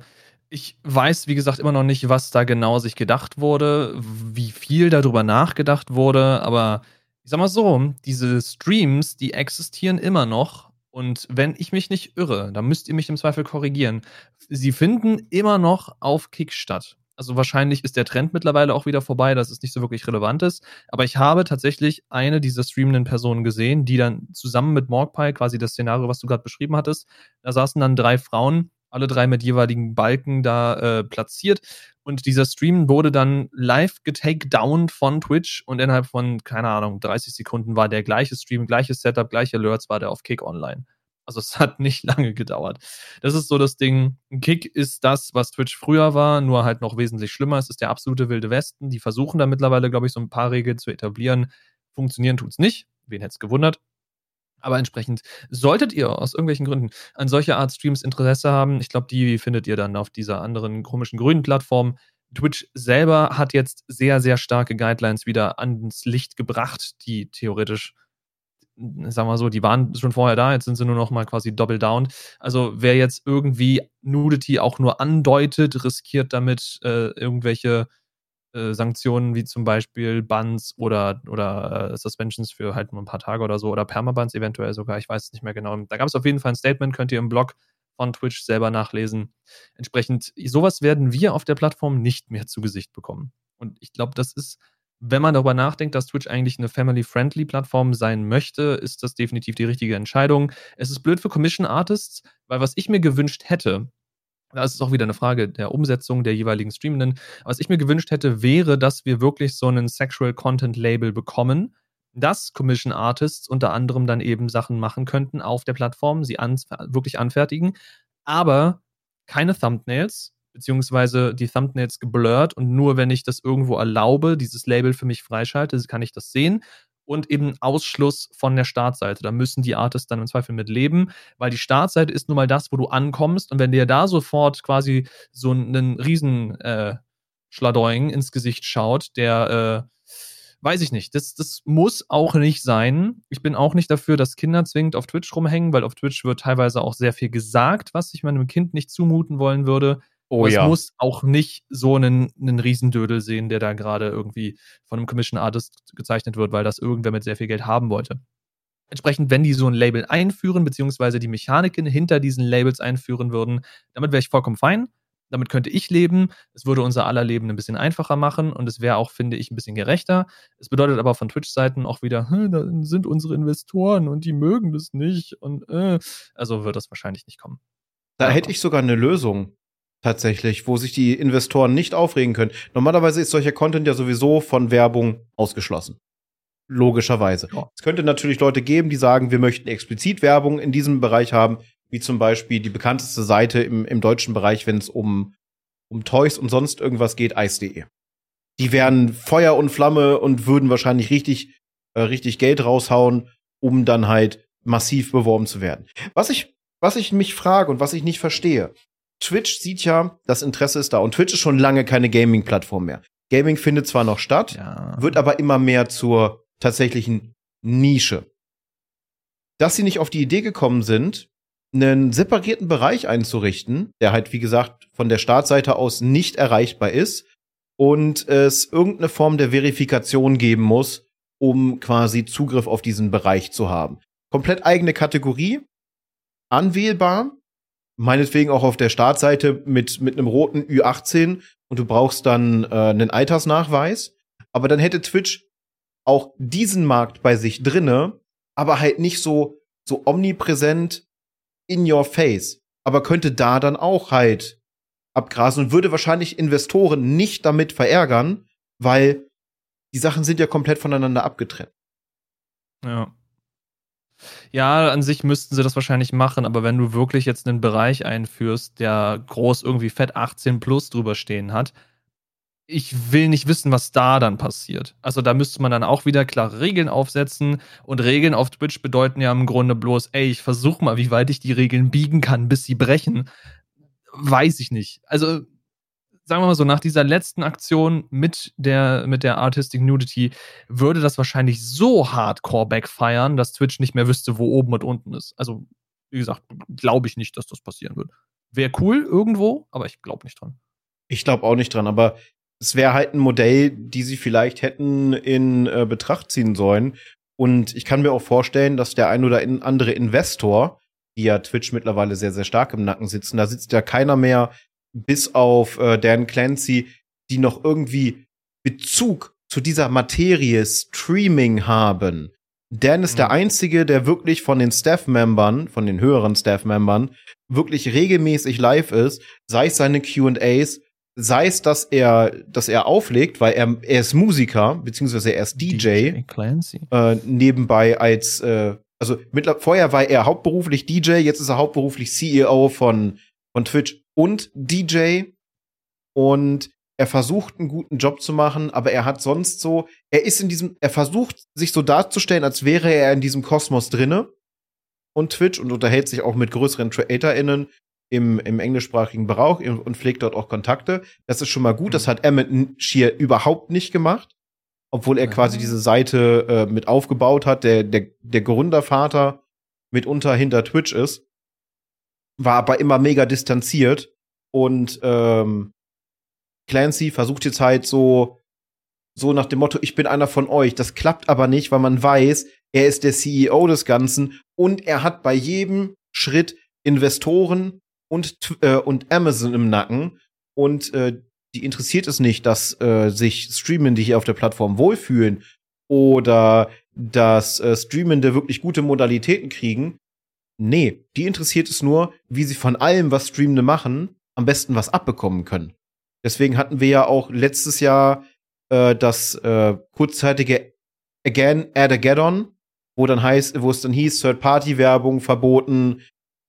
ich weiß, wie gesagt, immer noch nicht, was da genau sich gedacht wurde, wie viel darüber nachgedacht wurde, aber ich sag mal so, diese Streams, die existieren immer noch. Und wenn ich mich nicht irre, dann müsst ihr mich im Zweifel korrigieren. Sie finden immer noch auf Kick statt. Also wahrscheinlich ist der Trend mittlerweile auch wieder vorbei, dass es nicht so wirklich relevant ist. Aber ich habe tatsächlich eine dieser streamenden Personen gesehen, die dann zusammen mit Morgpie, quasi das Szenario, was du gerade beschrieben hattest, da saßen dann drei Frauen, alle drei mit jeweiligen Balken da äh, platziert. Und dieser Stream wurde dann live getakedown von Twitch und innerhalb von, keine Ahnung, 30 Sekunden war der gleiche Stream, gleiches Setup, gleiche Alerts war der auf Kick online. Also es hat nicht lange gedauert. Das ist so das Ding. Kick ist das, was Twitch früher war, nur halt noch wesentlich schlimmer. Es ist der absolute wilde Westen. Die versuchen da mittlerweile, glaube ich, so ein paar Regeln zu etablieren. Funktionieren tut's nicht. Wen hätte es gewundert? Aber entsprechend solltet ihr aus irgendwelchen Gründen an solcher Art Streams Interesse haben, ich glaube, die findet ihr dann auf dieser anderen komischen grünen Plattform. Twitch selber hat jetzt sehr, sehr starke Guidelines wieder ans Licht gebracht, die theoretisch, sagen wir so, die waren schon vorher da, jetzt sind sie nur noch mal quasi double down. Also wer jetzt irgendwie Nudity auch nur andeutet, riskiert damit äh, irgendwelche äh, Sanktionen wie zum Beispiel Bans oder, oder äh, Suspensions für halt nur ein paar Tage oder so oder Permabans eventuell sogar, ich weiß es nicht mehr genau. Da gab es auf jeden Fall ein Statement, könnt ihr im Blog von Twitch selber nachlesen. Entsprechend, sowas werden wir auf der Plattform nicht mehr zu Gesicht bekommen. Und ich glaube, das ist, wenn man darüber nachdenkt, dass Twitch eigentlich eine family-friendly Plattform sein möchte, ist das definitiv die richtige Entscheidung. Es ist blöd für Commission Artists, weil was ich mir gewünscht hätte, da ist es auch wieder eine Frage der Umsetzung der jeweiligen Streamenden. Was ich mir gewünscht hätte, wäre, dass wir wirklich so einen Sexual Content Label bekommen, dass Commission Artists unter anderem dann eben Sachen machen könnten auf der Plattform, sie an, wirklich anfertigen, aber keine Thumbnails, beziehungsweise die Thumbnails geblurrt und nur wenn ich das irgendwo erlaube, dieses Label für mich freischalte, kann ich das sehen. Und eben Ausschluss von der Startseite. Da müssen die Artists dann im Zweifel mit leben, weil die Startseite ist nun mal das, wo du ankommst und wenn dir da sofort quasi so einen riesen äh, Schladoing ins Gesicht schaut, der äh, weiß ich nicht. Das, das muss auch nicht sein. Ich bin auch nicht dafür, dass Kinder zwingend auf Twitch rumhängen, weil auf Twitch wird teilweise auch sehr viel gesagt, was ich meinem Kind nicht zumuten wollen würde. Oh Aber ja. Es muss auch nicht so einen, einen Riesendödel sehen, der da gerade irgendwie von einem Commission Artist gezeichnet wird, weil das irgendwer mit sehr viel Geld haben wollte. Entsprechend, wenn die so ein Label einführen, beziehungsweise die Mechaniken hinter diesen Labels einführen würden, damit wäre ich vollkommen fein. Damit könnte ich leben. Es würde unser aller Leben ein bisschen einfacher machen und es wäre auch, finde ich, ein bisschen gerechter. Es bedeutet aber von Twitch-Seiten auch wieder, hm, da sind unsere Investoren und die mögen das nicht und äh, also wird das wahrscheinlich nicht kommen. Da aber. hätte ich sogar eine Lösung tatsächlich, wo sich die Investoren nicht aufregen können. Normalerweise ist solcher Content ja sowieso von Werbung ausgeschlossen. Logischerweise. Ja. Es könnte natürlich Leute geben, die sagen, wir möchten explizit Werbung in diesem Bereich haben wie zum Beispiel die bekannteste Seite im, im deutschen Bereich, wenn es um, um Toys und sonst irgendwas geht, Eis.de. Die wären Feuer und Flamme und würden wahrscheinlich richtig, äh, richtig Geld raushauen, um dann halt massiv beworben zu werden. Was ich, was ich mich frage und was ich nicht verstehe, Twitch sieht ja, das Interesse ist da und Twitch ist schon lange keine Gaming-Plattform mehr. Gaming findet zwar noch statt, ja. wird aber immer mehr zur tatsächlichen Nische. Dass sie nicht auf die Idee gekommen sind, einen separierten Bereich einzurichten, der halt, wie gesagt, von der Startseite aus nicht erreichbar ist und es irgendeine Form der Verifikation geben muss, um quasi Zugriff auf diesen Bereich zu haben. Komplett eigene Kategorie, anwählbar, meinetwegen auch auf der Startseite mit, mit einem roten Ü18 und du brauchst dann äh, einen Altersnachweis. Aber dann hätte Twitch auch diesen Markt bei sich drinne, aber halt nicht so, so omnipräsent in your face, aber könnte da dann auch halt abgrasen und würde wahrscheinlich Investoren nicht damit verärgern, weil die Sachen sind ja komplett voneinander abgetrennt. Ja. Ja, an sich müssten sie das wahrscheinlich machen, aber wenn du wirklich jetzt einen Bereich einführst, der groß irgendwie Fett 18 plus drüber stehen hat, ich will nicht wissen, was da dann passiert. Also da müsste man dann auch wieder klare Regeln aufsetzen. Und Regeln auf Twitch bedeuten ja im Grunde bloß, ey, ich versuch mal, wie weit ich die Regeln biegen kann, bis sie brechen. Weiß ich nicht. Also sagen wir mal so, nach dieser letzten Aktion mit der, mit der Artistic Nudity würde das wahrscheinlich so hardcore backfeiern, dass Twitch nicht mehr wüsste, wo oben und unten ist. Also, wie gesagt, glaube ich nicht, dass das passieren wird. Wäre cool irgendwo, aber ich glaube nicht dran. Ich glaube auch nicht dran, aber es wäre halt ein Modell, die sie vielleicht hätten in äh, Betracht ziehen sollen. Und ich kann mir auch vorstellen, dass der ein oder andere Investor, die ja Twitch mittlerweile sehr, sehr stark im Nacken sitzen, da sitzt ja keiner mehr, bis auf äh, Dan Clancy, die noch irgendwie Bezug zu dieser Materie Streaming haben. Dan ist mhm. der einzige, der wirklich von den Staff-Membern, von den höheren Staff-Membern, wirklich regelmäßig live ist, sei es seine Q&As, sei es, dass er, dass er auflegt, weil er, er ist Musiker, beziehungsweise er ist DJ, DJ Clancy. Äh, nebenbei als, äh, also mittlerweile, vorher war er hauptberuflich DJ, jetzt ist er hauptberuflich CEO von, von Twitch und DJ und er versucht einen guten Job zu machen, aber er hat sonst so, er ist in diesem, er versucht sich so darzustellen, als wäre er in diesem Kosmos drinne und Twitch und unterhält sich auch mit größeren CreatorInnen, im, im englischsprachigen Bereich und pflegt dort auch Kontakte. Das ist schon mal gut. Das mhm. hat Emmett Shear überhaupt nicht gemacht. Obwohl er quasi diese Seite äh, mit aufgebaut hat, der, der, der Gründervater mitunter hinter Twitch ist, war aber immer mega distanziert und ähm, Clancy versucht jetzt halt so, so nach dem Motto, ich bin einer von euch. Das klappt aber nicht, weil man weiß, er ist der CEO des Ganzen und er hat bei jedem Schritt Investoren und, äh, und Amazon im Nacken und äh, die interessiert es nicht, dass äh, sich Streamende hier auf der Plattform wohlfühlen oder dass äh, Streamende wirklich gute Modalitäten kriegen. Nee, die interessiert es nur, wie sie von allem, was Streamende machen, am besten was abbekommen können. Deswegen hatten wir ja auch letztes Jahr äh, das äh, kurzzeitige Again Add-a-Gaddon, wo dann heißt, wo es dann hieß, Third-Party-Werbung verboten,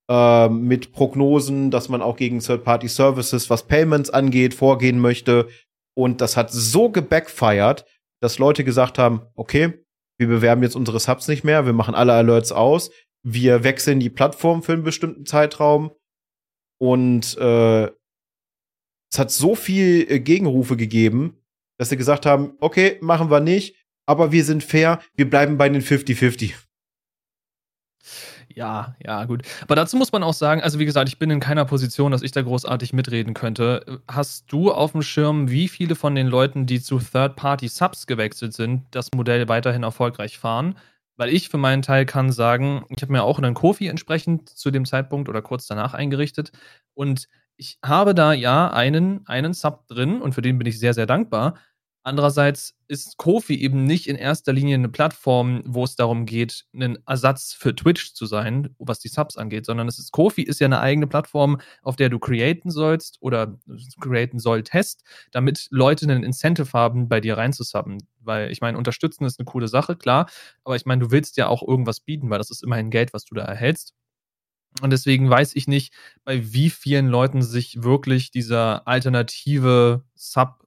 äh, mit Prognosen, dass man auch gegen Third-Party-Services, was Payments angeht, vorgehen möchte. Und das hat so gebackfired, dass Leute gesagt haben, okay, wir bewerben jetzt unsere Subs nicht mehr, wir machen alle Alerts aus, wir wechseln die Plattform für einen bestimmten Zeitraum und äh, es hat so viel äh, Gegenrufe gegeben, dass sie gesagt haben, okay, machen wir nicht, aber wir sind fair, wir bleiben bei den 50-50. Ja, ja, gut. Aber dazu muss man auch sagen, also wie gesagt, ich bin in keiner Position, dass ich da großartig mitreden könnte. Hast du auf dem Schirm, wie viele von den Leuten, die zu Third-Party-Subs gewechselt sind, das Modell weiterhin erfolgreich fahren? Weil ich für meinen Teil kann sagen, ich habe mir auch einen Kofi entsprechend zu dem Zeitpunkt oder kurz danach eingerichtet und ich habe da ja einen, einen Sub drin und für den bin ich sehr, sehr dankbar. Andererseits ist Kofi eben nicht in erster Linie eine Plattform, wo es darum geht, ein Ersatz für Twitch zu sein, was die Subs angeht, sondern es ist Kofi ist ja eine eigene Plattform, auf der du createn sollst oder createn solltest, damit Leute einen Incentive haben, bei dir reinzusubben. Weil ich meine, unterstützen ist eine coole Sache, klar, aber ich meine, du willst ja auch irgendwas bieten, weil das ist immerhin Geld, was du da erhältst. Und deswegen weiß ich nicht, bei wie vielen Leuten sich wirklich dieser alternative Sub,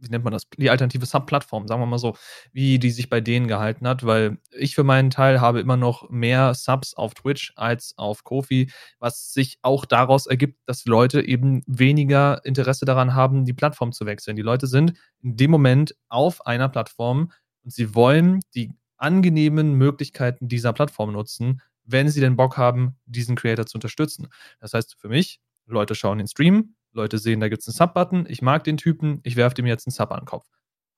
wie nennt man das, die alternative Sub-Plattform, sagen wir mal so, wie die sich bei denen gehalten hat, weil ich für meinen Teil habe immer noch mehr Subs auf Twitch als auf Kofi, was sich auch daraus ergibt, dass Leute eben weniger Interesse daran haben, die Plattform zu wechseln. Die Leute sind in dem Moment auf einer Plattform und sie wollen die angenehmen Möglichkeiten dieser Plattform nutzen wenn sie den Bock haben, diesen Creator zu unterstützen. Das heißt, für mich, Leute schauen den Stream, Leute sehen, da gibt es einen Sub-Button, ich mag den Typen, ich werfe dem jetzt einen Sub an den Kopf.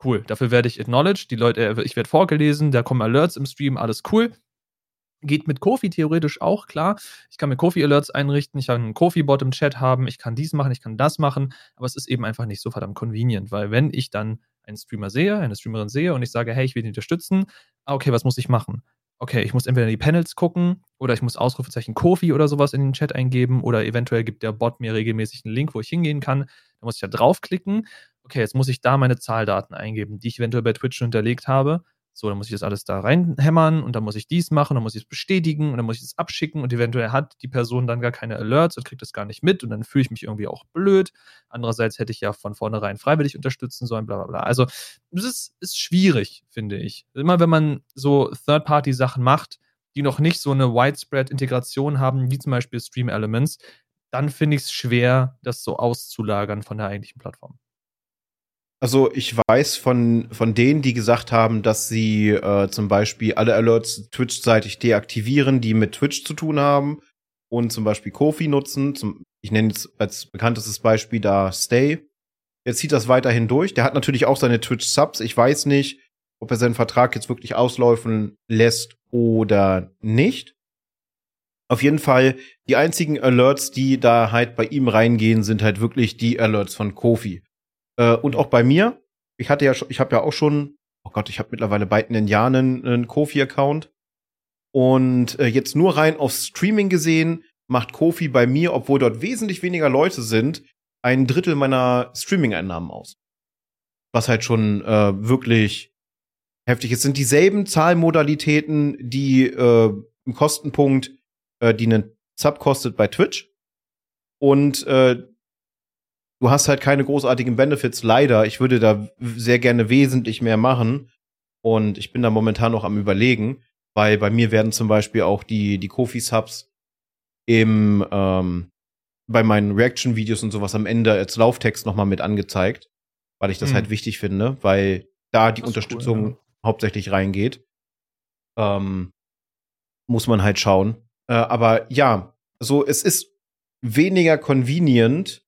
Cool, dafür werde ich acknowledged, die Leute, äh, ich werde vorgelesen, da kommen Alerts im Stream, alles cool. Geht mit Kofi theoretisch auch, klar. Ich kann mir Kofi-Alerts einrichten, ich kann einen Kofi-Bot im Chat haben, ich kann dies machen, ich kann das machen, aber es ist eben einfach nicht so verdammt convenient, weil wenn ich dann einen Streamer sehe, eine Streamerin sehe und ich sage, hey, ich will ihn unterstützen, ah, okay, was muss ich machen? Okay, ich muss entweder die Panels gucken oder ich muss Ausrufezeichen Kofi oder sowas in den Chat eingeben oder eventuell gibt der Bot mir regelmäßig einen Link, wo ich hingehen kann. Da muss ich da draufklicken. Okay, jetzt muss ich da meine Zahldaten eingeben, die ich eventuell bei Twitch schon hinterlegt habe. So, dann muss ich das alles da reinhämmern und dann muss ich dies machen, dann muss ich es bestätigen und dann muss ich es abschicken und eventuell hat die Person dann gar keine Alerts und kriegt das gar nicht mit und dann fühle ich mich irgendwie auch blöd. Andererseits hätte ich ja von vornherein freiwillig unterstützen sollen, bla bla bla. Also, das ist, ist schwierig, finde ich. Immer wenn man so Third-Party-Sachen macht, die noch nicht so eine Widespread-Integration haben, wie zum Beispiel Stream Elements, dann finde ich es schwer, das so auszulagern von der eigentlichen Plattform. Also ich weiß von, von denen, die gesagt haben, dass sie äh, zum Beispiel alle Alerts Twitch-seitig deaktivieren, die mit Twitch zu tun haben und zum Beispiel Kofi nutzen. Zum, ich nenne jetzt als bekanntestes Beispiel da Stay. Er zieht das weiterhin durch. Der hat natürlich auch seine Twitch-Subs. Ich weiß nicht, ob er seinen Vertrag jetzt wirklich auslaufen lässt oder nicht. Auf jeden Fall, die einzigen Alerts, die da halt bei ihm reingehen, sind halt wirklich die Alerts von Kofi. Äh, und auch bei mir. Ich hatte ja schon, ich habe ja auch schon, oh Gott, ich habe mittlerweile bald in Jahren einen, einen Kofi-Account. Und äh, jetzt nur rein auf Streaming gesehen, macht Kofi bei mir, obwohl dort wesentlich weniger Leute sind, ein Drittel meiner Streaming-Einnahmen aus. Was halt schon äh, wirklich heftig ist. Es sind dieselben Zahlmodalitäten, die äh, im Kostenpunkt, äh, die einen Sub kostet bei Twitch. Und äh, du hast halt keine großartigen Benefits, leider. Ich würde da sehr gerne wesentlich mehr machen. Und ich bin da momentan noch am überlegen, weil bei mir werden zum Beispiel auch die, die Kofi-Subs im, ähm, bei meinen Reaction-Videos und sowas am Ende als Lauftext nochmal mit angezeigt, weil ich das mhm. halt wichtig finde, weil da die Unterstützung cool, ja. hauptsächlich reingeht. Ähm, muss man halt schauen. Äh, aber ja, so, es ist weniger convenient,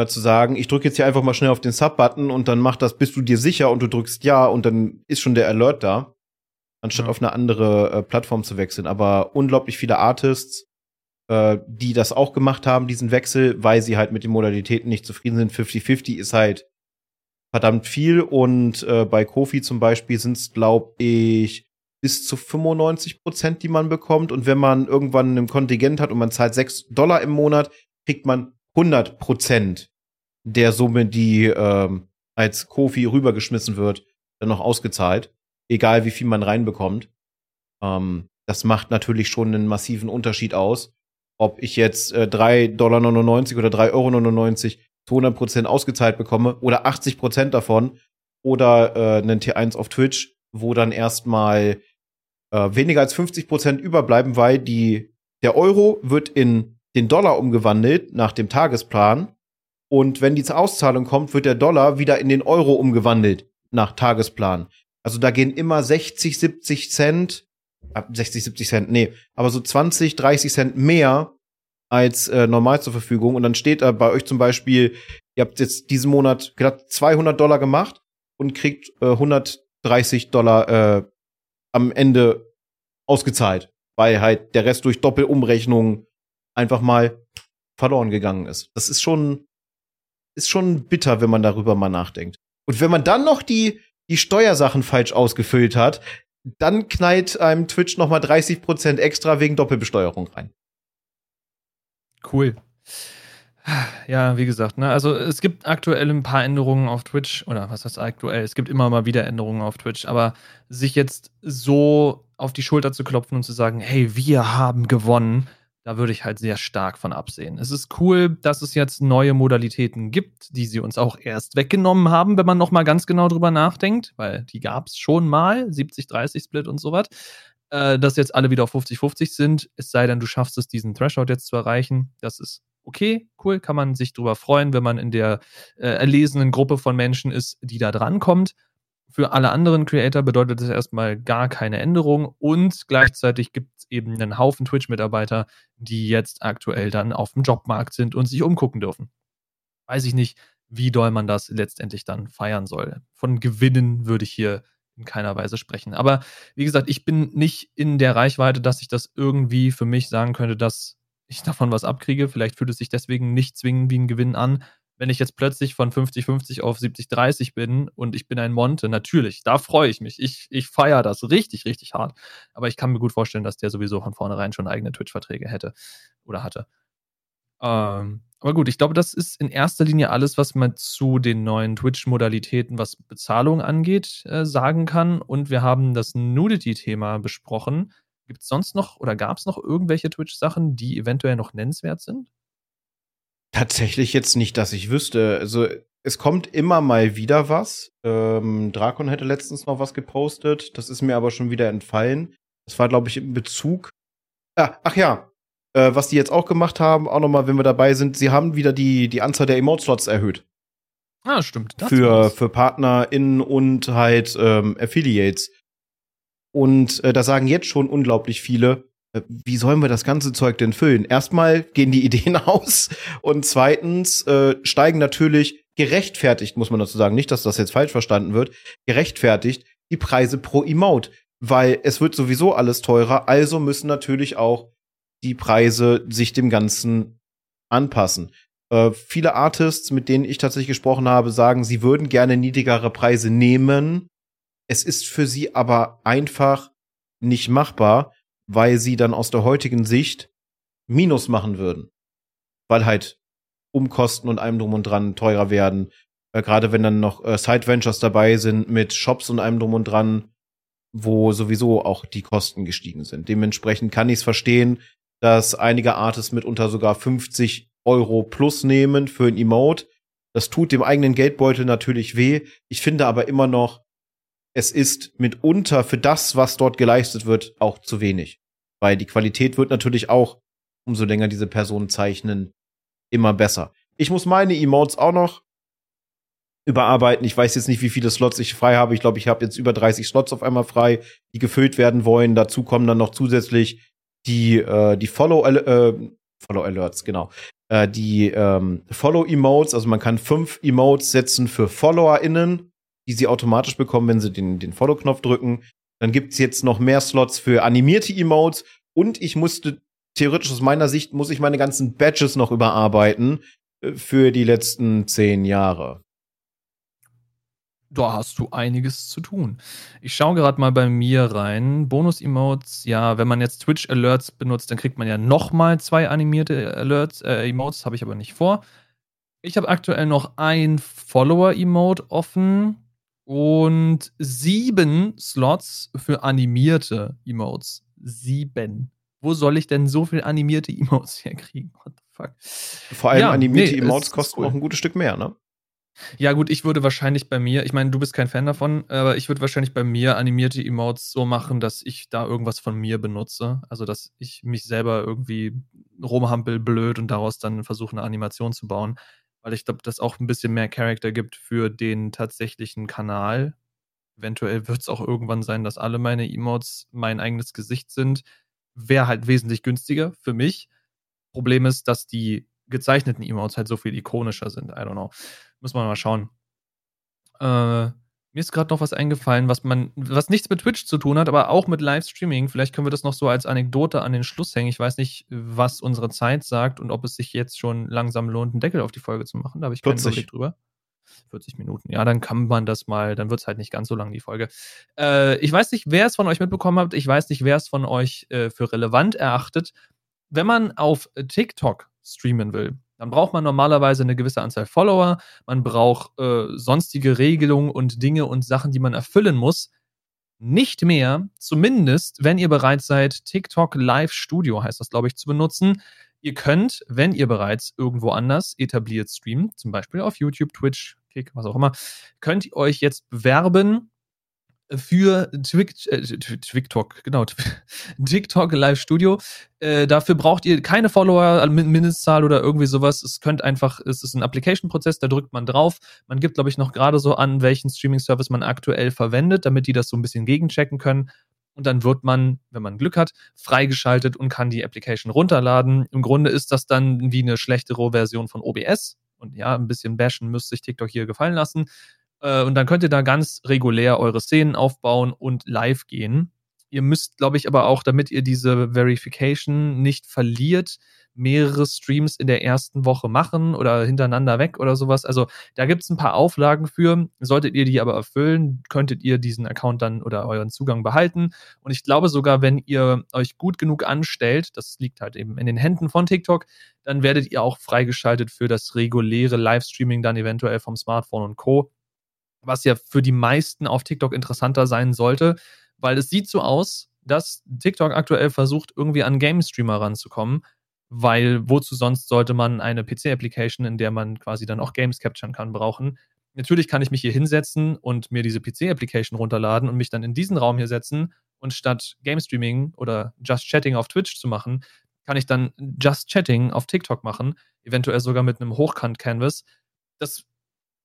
äh, zu sagen, ich drücke jetzt hier einfach mal schnell auf den Sub-Button und dann macht das, bist du dir sicher und du drückst ja und dann ist schon der Alert da, anstatt ja. auf eine andere äh, Plattform zu wechseln. Aber unglaublich viele Artists, äh, die das auch gemacht haben, diesen Wechsel, weil sie halt mit den Modalitäten nicht zufrieden sind. 50-50 ist halt verdammt viel und äh, bei Kofi zum Beispiel sind es, glaube ich, bis zu 95 Prozent, die man bekommt. Und wenn man irgendwann ein Kontingent hat und man zahlt 6 Dollar im Monat, kriegt man 100 Prozent der Summe, die ähm, als Kofi rübergeschmissen wird, dann noch ausgezahlt. Egal wie viel man reinbekommt. Ähm, das macht natürlich schon einen massiven Unterschied aus. Ob ich jetzt äh, 3,99 Dollar oder 3,99 Euro zu 100 Prozent ausgezahlt bekomme oder 80 Prozent davon oder äh, einen T1 auf Twitch, wo dann erstmal äh, weniger als 50 Prozent überbleiben, weil die, der Euro wird in den Dollar umgewandelt nach dem Tagesplan. Und wenn die zur Auszahlung kommt, wird der Dollar wieder in den Euro umgewandelt nach Tagesplan. Also da gehen immer 60, 70 Cent, 60, 70 Cent, nee, aber so 20, 30 Cent mehr als äh, normal zur Verfügung. Und dann steht da bei euch zum Beispiel, ihr habt jetzt diesen Monat glatt 200 Dollar gemacht und kriegt äh, 130 Dollar äh, am Ende ausgezahlt, weil halt der Rest durch Doppelumrechnung einfach mal verloren gegangen ist. Das ist schon, ist schon bitter, wenn man darüber mal nachdenkt. Und wenn man dann noch die, die Steuersachen falsch ausgefüllt hat, dann knallt einem Twitch noch mal 30% extra wegen Doppelbesteuerung rein. Cool. Ja, wie gesagt, ne, also es gibt aktuell ein paar Änderungen auf Twitch, oder was heißt aktuell? Es gibt immer mal wieder Änderungen auf Twitch, aber sich jetzt so auf die Schulter zu klopfen und zu sagen, hey, wir haben gewonnen, da würde ich halt sehr stark von absehen. Es ist cool, dass es jetzt neue Modalitäten gibt, die sie uns auch erst weggenommen haben, wenn man nochmal ganz genau drüber nachdenkt, weil die gab es schon mal, 70-30-Split und sowas äh, dass jetzt alle wieder auf 50-50 sind, es sei denn, du schaffst es, diesen Threshold jetzt zu erreichen. Das ist okay, cool, kann man sich drüber freuen, wenn man in der äh, erlesenen Gruppe von Menschen ist, die da drankommt. Für alle anderen Creator bedeutet das erstmal gar keine Änderung und gleichzeitig gibt es eben einen Haufen Twitch-Mitarbeiter, die jetzt aktuell dann auf dem Jobmarkt sind und sich umgucken dürfen. Weiß ich nicht, wie doll man das letztendlich dann feiern soll. Von Gewinnen würde ich hier in keiner Weise sprechen. Aber wie gesagt, ich bin nicht in der Reichweite, dass ich das irgendwie für mich sagen könnte, dass ich davon was abkriege. Vielleicht fühlt es sich deswegen nicht zwingend wie ein Gewinn an. Wenn ich jetzt plötzlich von 50-50 auf 70-30 bin und ich bin ein Monte, natürlich, da freue ich mich. Ich, ich feiere das richtig, richtig hart. Aber ich kann mir gut vorstellen, dass der sowieso von vornherein schon eigene Twitch-Verträge hätte oder hatte. Ähm, aber gut, ich glaube, das ist in erster Linie alles, was man zu den neuen Twitch-Modalitäten, was Bezahlung angeht, äh, sagen kann. Und wir haben das Nudity-Thema besprochen. Gibt es sonst noch oder gab es noch irgendwelche Twitch-Sachen, die eventuell noch nennenswert sind? Tatsächlich jetzt nicht, dass ich wüsste. Also es kommt immer mal wieder was. Ähm, Drakon hätte letztens noch was gepostet. Das ist mir aber schon wieder entfallen. Das war, glaube ich, in Bezug. Ah, ach ja, äh, was die jetzt auch gemacht haben, auch nochmal, wenn wir dabei sind, sie haben wieder die, die Anzahl der Emote-Slots erhöht. Ah, stimmt. Das für, für PartnerInnen und halt ähm, Affiliates. Und äh, da sagen jetzt schon unglaublich viele, wie sollen wir das ganze Zeug denn füllen? Erstmal gehen die Ideen aus und zweitens äh, steigen natürlich gerechtfertigt, muss man dazu sagen, nicht, dass das jetzt falsch verstanden wird, gerechtfertigt die Preise pro Emote, weil es wird sowieso alles teurer, also müssen natürlich auch die Preise sich dem Ganzen anpassen. Äh, viele Artists, mit denen ich tatsächlich gesprochen habe, sagen, sie würden gerne niedrigere Preise nehmen. Es ist für sie aber einfach nicht machbar, weil sie dann aus der heutigen Sicht Minus machen würden. Weil halt Umkosten und allem drum und dran teurer werden. Äh, Gerade wenn dann noch äh, Side Ventures dabei sind mit Shops und allem drum und dran, wo sowieso auch die Kosten gestiegen sind. Dementsprechend kann ich es verstehen, dass einige Artists mitunter sogar 50 Euro plus nehmen für ein Emote. Das tut dem eigenen Geldbeutel natürlich weh. Ich finde aber immer noch, es ist mitunter für das, was dort geleistet wird, auch zu wenig. Weil die Qualität wird natürlich auch, umso länger diese Personen zeichnen, immer besser. Ich muss meine Emotes auch noch überarbeiten. Ich weiß jetzt nicht, wie viele Slots ich frei habe. Ich glaube, ich habe jetzt über 30 Slots auf einmal frei, die gefüllt werden wollen. Dazu kommen dann noch zusätzlich die, äh, die Follow, äh, Follow Alerts, genau. Äh, die ähm, Follow Emotes, also man kann fünf Emotes setzen für FollowerInnen, die sie automatisch bekommen, wenn sie den, den Follow-Knopf drücken. Dann gibt's jetzt noch mehr Slots für animierte Emotes und ich musste theoretisch aus meiner Sicht muss ich meine ganzen Badges noch überarbeiten äh, für die letzten zehn Jahre da hast du einiges zu tun. Ich schaue gerade mal bei mir rein. Bonus-Emotes, ja, wenn man jetzt Twitch-Alerts benutzt, dann kriegt man ja nochmal zwei animierte Alerts, äh, Emotes, habe ich aber nicht vor. Ich habe aktuell noch ein Follower-Emote offen und sieben Slots für animierte Emotes. Sieben. Wo soll ich denn so viel animierte Emotes herkriegen? What the fuck? Vor allem ja, animierte nee, Emotes kosten cool. auch ein gutes Stück mehr, ne? Ja, gut, ich würde wahrscheinlich bei mir, ich meine, du bist kein Fan davon, aber ich würde wahrscheinlich bei mir animierte Emotes so machen, dass ich da irgendwas von mir benutze. Also, dass ich mich selber irgendwie rumhampel blöd und daraus dann versuche, eine Animation zu bauen. Weil ich glaube, das auch ein bisschen mehr Charakter gibt für den tatsächlichen Kanal. Eventuell wird es auch irgendwann sein, dass alle meine Emotes mein eigenes Gesicht sind. Wäre halt wesentlich günstiger für mich. Problem ist, dass die gezeichneten Emotes halt so viel ikonischer sind. I don't know. Muss man mal schauen. Äh, mir ist gerade noch was eingefallen, was man, was nichts mit Twitch zu tun hat, aber auch mit Livestreaming. Vielleicht können wir das noch so als Anekdote an den Schluss hängen. Ich weiß nicht, was unsere Zeit sagt und ob es sich jetzt schon langsam lohnt, einen Deckel auf die Folge zu machen. Da habe ich keinen Überblick drüber. 40 Minuten. Ja, dann kann man das mal, dann wird es halt nicht ganz so lang, die Folge. Äh, ich weiß nicht, wer es von euch mitbekommen hat. Ich weiß nicht, wer es von euch äh, für relevant erachtet. Wenn man auf TikTok streamen will, dann braucht man normalerweise eine gewisse Anzahl Follower, man braucht äh, sonstige Regelungen und Dinge und Sachen, die man erfüllen muss. Nicht mehr, zumindest wenn ihr bereit seid, TikTok Live Studio heißt das, glaube ich, zu benutzen. Ihr könnt, wenn ihr bereits irgendwo anders etabliert streamt, zum Beispiel auf YouTube, Twitch, Kick, was auch immer, könnt ihr euch jetzt bewerben für Twik, äh, TikTok, genau, TikTok Live Studio. Äh, dafür braucht ihr keine Follower, Mindestzahl oder irgendwie sowas. Es könnt einfach, es ist ein Application-Prozess, da drückt man drauf. Man gibt, glaube ich, noch gerade so an, welchen Streaming-Service man aktuell verwendet, damit die das so ein bisschen gegenchecken können. Und dann wird man, wenn man Glück hat, freigeschaltet und kann die Application runterladen. Im Grunde ist das dann wie eine schlechtere Version von OBS. Und ja, ein bisschen bashen müsste sich TikTok hier gefallen lassen. Äh, und dann könnt ihr da ganz regulär eure Szenen aufbauen und live gehen. Ihr müsst, glaube ich, aber auch, damit ihr diese Verification nicht verliert, mehrere Streams in der ersten Woche machen oder hintereinander weg oder sowas. Also da gibt es ein paar Auflagen für. Solltet ihr die aber erfüllen, könntet ihr diesen Account dann oder euren Zugang behalten. Und ich glaube sogar, wenn ihr euch gut genug anstellt, das liegt halt eben in den Händen von TikTok, dann werdet ihr auch freigeschaltet für das reguläre Livestreaming dann eventuell vom Smartphone und Co was ja für die meisten auf TikTok interessanter sein sollte, weil es sieht so aus, dass TikTok aktuell versucht, irgendwie an Game-Streamer ranzukommen, weil wozu sonst sollte man eine PC-Application, in der man quasi dann auch Games capturen kann, brauchen. Natürlich kann ich mich hier hinsetzen und mir diese PC-Application runterladen und mich dann in diesen Raum hier setzen und statt Game Streaming oder Just Chatting auf Twitch zu machen, kann ich dann Just Chatting auf TikTok machen, eventuell sogar mit einem Hochkant-Canvas. Das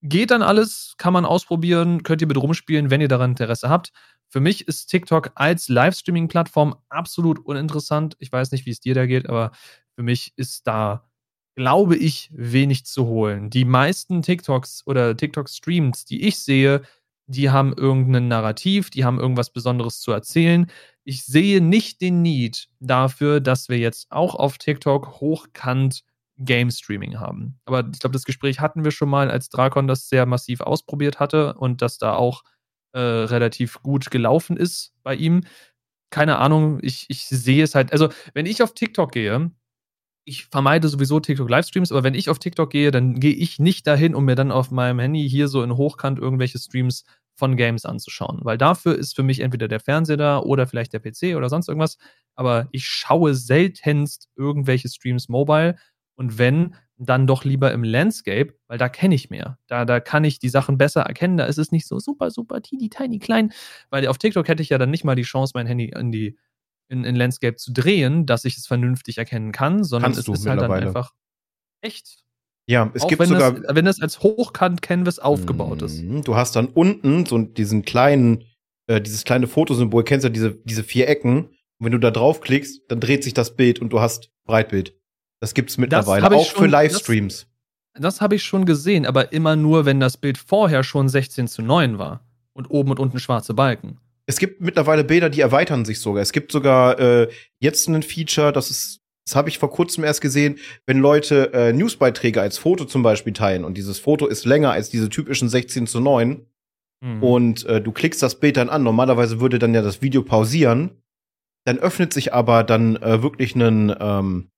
Geht dann alles, kann man ausprobieren, könnt ihr mit rumspielen, wenn ihr daran Interesse habt. Für mich ist TikTok als Livestreaming-Plattform absolut uninteressant. Ich weiß nicht, wie es dir da geht, aber für mich ist da, glaube ich, wenig zu holen. Die meisten TikToks oder TikTok-Streams, die ich sehe, die haben irgendein Narrativ, die haben irgendwas Besonderes zu erzählen. Ich sehe nicht den Need dafür, dass wir jetzt auch auf TikTok hochkant Game Streaming haben. Aber ich glaube, das Gespräch hatten wir schon mal, als Drakon das sehr massiv ausprobiert hatte und das da auch äh, relativ gut gelaufen ist bei ihm. Keine Ahnung, ich, ich sehe es halt. Also, wenn ich auf TikTok gehe, ich vermeide sowieso TikTok Livestreams, aber wenn ich auf TikTok gehe, dann gehe ich nicht dahin, um mir dann auf meinem Handy hier so in Hochkant irgendwelche Streams von Games anzuschauen. Weil dafür ist für mich entweder der Fernseher da oder vielleicht der PC oder sonst irgendwas. Aber ich schaue seltenst irgendwelche Streams mobile und wenn, dann doch lieber im Landscape, weil da kenne ich mehr. Da, da kann ich die Sachen besser erkennen. Da ist es nicht so super, super teeny, tiny, klein. Weil auf TikTok hätte ich ja dann nicht mal die Chance, mein Handy in die in, in Landscape zu drehen, dass ich es vernünftig erkennen kann, sondern Kannst es ist halt dann einfach echt. Ja, es Auch gibt wenn sogar. Das, wenn es als Hochkant-Canvas aufgebaut ist. Mhm, du hast dann unten so diesen kleinen, äh, dieses kleine Fotosymbol, kennst du ja diese, diese vier Ecken. Und wenn du da draufklickst, dann dreht sich das Bild und du hast Breitbild. Das gibt es mittlerweile, auch schon, für Livestreams. Das, das habe ich schon gesehen, aber immer nur, wenn das Bild vorher schon 16 zu 9 war und oben und unten schwarze Balken. Es gibt mittlerweile Bilder, die erweitern sich sogar. Es gibt sogar äh, jetzt ein Feature, das ist, das habe ich vor kurzem erst gesehen, wenn Leute äh, Newsbeiträge als Foto zum Beispiel teilen und dieses Foto ist länger als diese typischen 16 zu 9 mhm. und äh, du klickst das Bild dann an. Normalerweise würde dann ja das Video pausieren. Dann öffnet sich aber dann äh, wirklich ein ähm,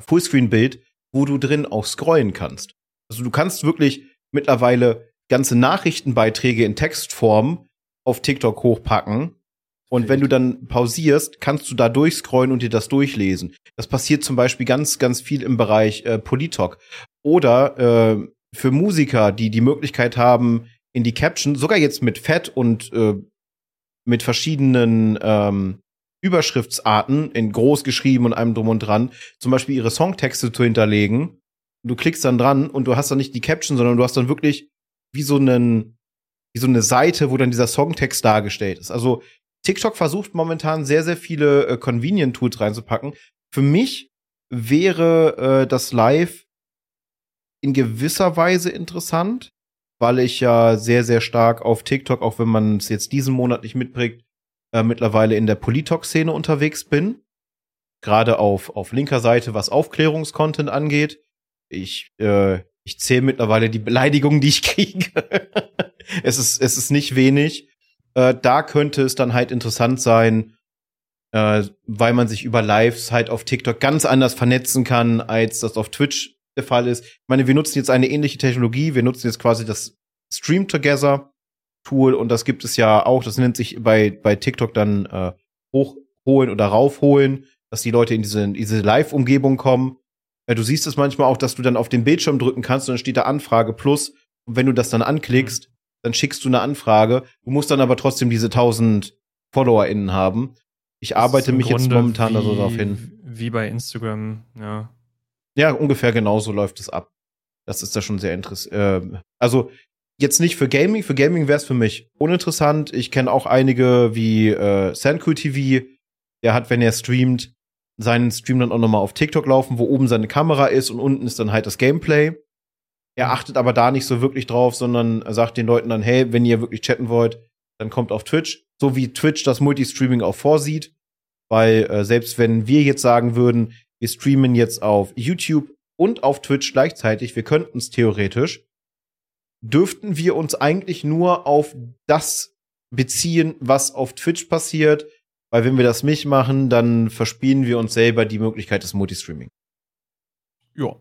Fullscreen-Bild, wo du drin auch scrollen kannst. Also du kannst wirklich mittlerweile ganze Nachrichtenbeiträge in Textform auf TikTok hochpacken. Und wenn du dann pausierst, kannst du da durchscrollen und dir das durchlesen. Das passiert zum Beispiel ganz, ganz viel im Bereich äh, Politok. Oder äh, für Musiker, die die Möglichkeit haben, in die Caption, sogar jetzt mit Fett und äh, mit verschiedenen ähm, Überschriftsarten in groß geschrieben und einem drum und dran, zum Beispiel ihre Songtexte zu hinterlegen. Du klickst dann dran und du hast dann nicht die Caption, sondern du hast dann wirklich wie so einen, wie so eine Seite, wo dann dieser Songtext dargestellt ist. Also TikTok versucht momentan sehr, sehr viele äh, Convenient-Tools reinzupacken. Für mich wäre äh, das Live in gewisser Weise interessant, weil ich ja sehr, sehr stark auf TikTok, auch wenn man es jetzt diesen Monat nicht mitbringt, äh, mittlerweile in der Politok-Szene unterwegs bin. Gerade auf, auf linker Seite, was Aufklärungskontent angeht. Ich, äh, ich zähle mittlerweile die Beleidigungen, die ich kriege. es, ist, es ist nicht wenig. Äh, da könnte es dann halt interessant sein, äh, weil man sich über Lives halt auf TikTok ganz anders vernetzen kann, als das auf Twitch der Fall ist. Ich meine, wir nutzen jetzt eine ähnliche Technologie. Wir nutzen jetzt quasi das Stream Together Tool und das gibt es ja auch. Das nennt sich bei, bei TikTok dann äh, hochholen oder raufholen, dass die Leute in diese, in diese Live-Umgebung kommen. Ja, du siehst es manchmal auch, dass du dann auf den Bildschirm drücken kannst und dann steht da Anfrage plus. Und wenn du das dann anklickst, mhm. dann schickst du eine Anfrage. Du musst dann aber trotzdem diese 1000 FollowerInnen haben. Ich arbeite mich Grunde jetzt momentan wie, darauf hin. Wie bei Instagram, ja. Ja, ungefähr genauso läuft es ab. Das ist da schon sehr interessant. Äh, also jetzt nicht für Gaming. Für Gaming wäre es für mich uninteressant. Ich kenne auch einige wie äh, Sandcool TV. Der hat, wenn er streamt, seinen Stream dann auch nochmal auf TikTok laufen, wo oben seine Kamera ist und unten ist dann halt das Gameplay. Er achtet aber da nicht so wirklich drauf, sondern sagt den Leuten dann, hey, wenn ihr wirklich chatten wollt, dann kommt auf Twitch. So wie Twitch das Multistreaming auch vorsieht. Weil äh, selbst wenn wir jetzt sagen würden, wir streamen jetzt auf YouTube und auf Twitch gleichzeitig, wir könnten es theoretisch, dürften wir uns eigentlich nur auf das beziehen, was auf Twitch passiert, weil wenn wir das nicht machen, dann verspielen wir uns selber die Möglichkeit des Multistreaming. Ja.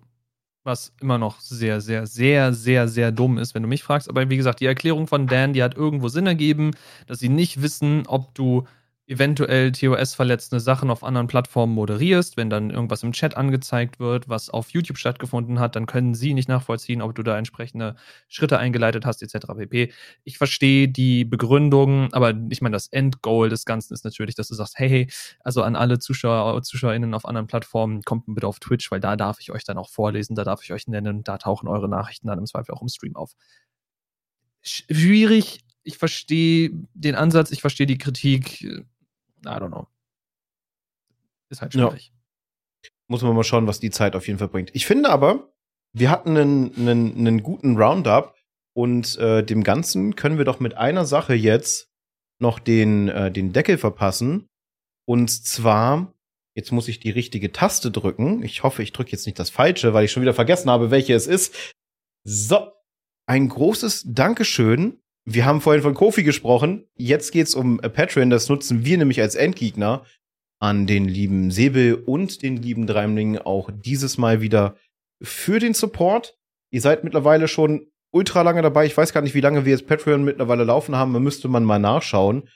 Was immer noch sehr, sehr, sehr, sehr, sehr dumm ist, wenn du mich fragst. Aber wie gesagt, die Erklärung von Dan, die hat irgendwo Sinn ergeben, dass sie nicht wissen, ob du eventuell TOS-verletzende Sachen auf anderen Plattformen moderierst, wenn dann irgendwas im Chat angezeigt wird, was auf YouTube stattgefunden hat, dann können sie nicht nachvollziehen, ob du da entsprechende Schritte eingeleitet hast, etc. pp. Ich verstehe die Begründung, aber ich meine, das Endgoal des Ganzen ist natürlich, dass du sagst, hey, hey, also an alle Zuschauer, ZuschauerInnen auf anderen Plattformen, kommt bitte auf Twitch, weil da darf ich euch dann auch vorlesen, da darf ich euch nennen, da tauchen eure Nachrichten dann im Zweifel auch im Stream auf. Schwierig, ich verstehe den Ansatz, ich verstehe die Kritik I don't know. Ist halt schwierig. Ja. Muss man mal schauen, was die Zeit auf jeden Fall bringt. Ich finde aber, wir hatten einen, einen, einen guten Roundup und äh, dem Ganzen können wir doch mit einer Sache jetzt noch den, äh, den Deckel verpassen. Und zwar, jetzt muss ich die richtige Taste drücken. Ich hoffe, ich drücke jetzt nicht das Falsche, weil ich schon wieder vergessen habe, welche es ist. So, ein großes Dankeschön wir haben vorhin von Kofi gesprochen. Jetzt geht's um Patreon. Das nutzen wir nämlich als Endgegner an den lieben Säbel und den lieben Dreimling auch dieses Mal wieder für den Support. Ihr seid mittlerweile schon ultra lange dabei. Ich weiß gar nicht, wie lange wir jetzt Patreon mittlerweile laufen haben. Da müsste man mal nachschauen.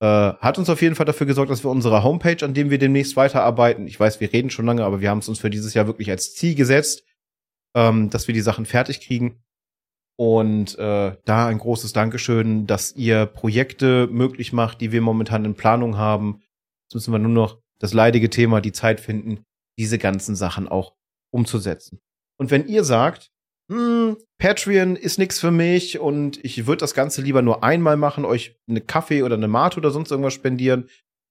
Äh, hat uns auf jeden Fall dafür gesorgt, dass wir unsere Homepage, an dem wir demnächst weiterarbeiten, ich weiß, wir reden schon lange, aber wir haben es uns für dieses Jahr wirklich als Ziel gesetzt, ähm, dass wir die Sachen fertig kriegen. Und äh, da ein großes Dankeschön, dass ihr Projekte möglich macht, die wir momentan in Planung haben. Jetzt müssen wir nur noch das leidige Thema, die Zeit finden, diese ganzen Sachen auch umzusetzen. Und wenn ihr sagt, hm, Patreon ist nix für mich und ich würde das Ganze lieber nur einmal machen, euch eine Kaffee oder eine Mate oder sonst irgendwas spendieren,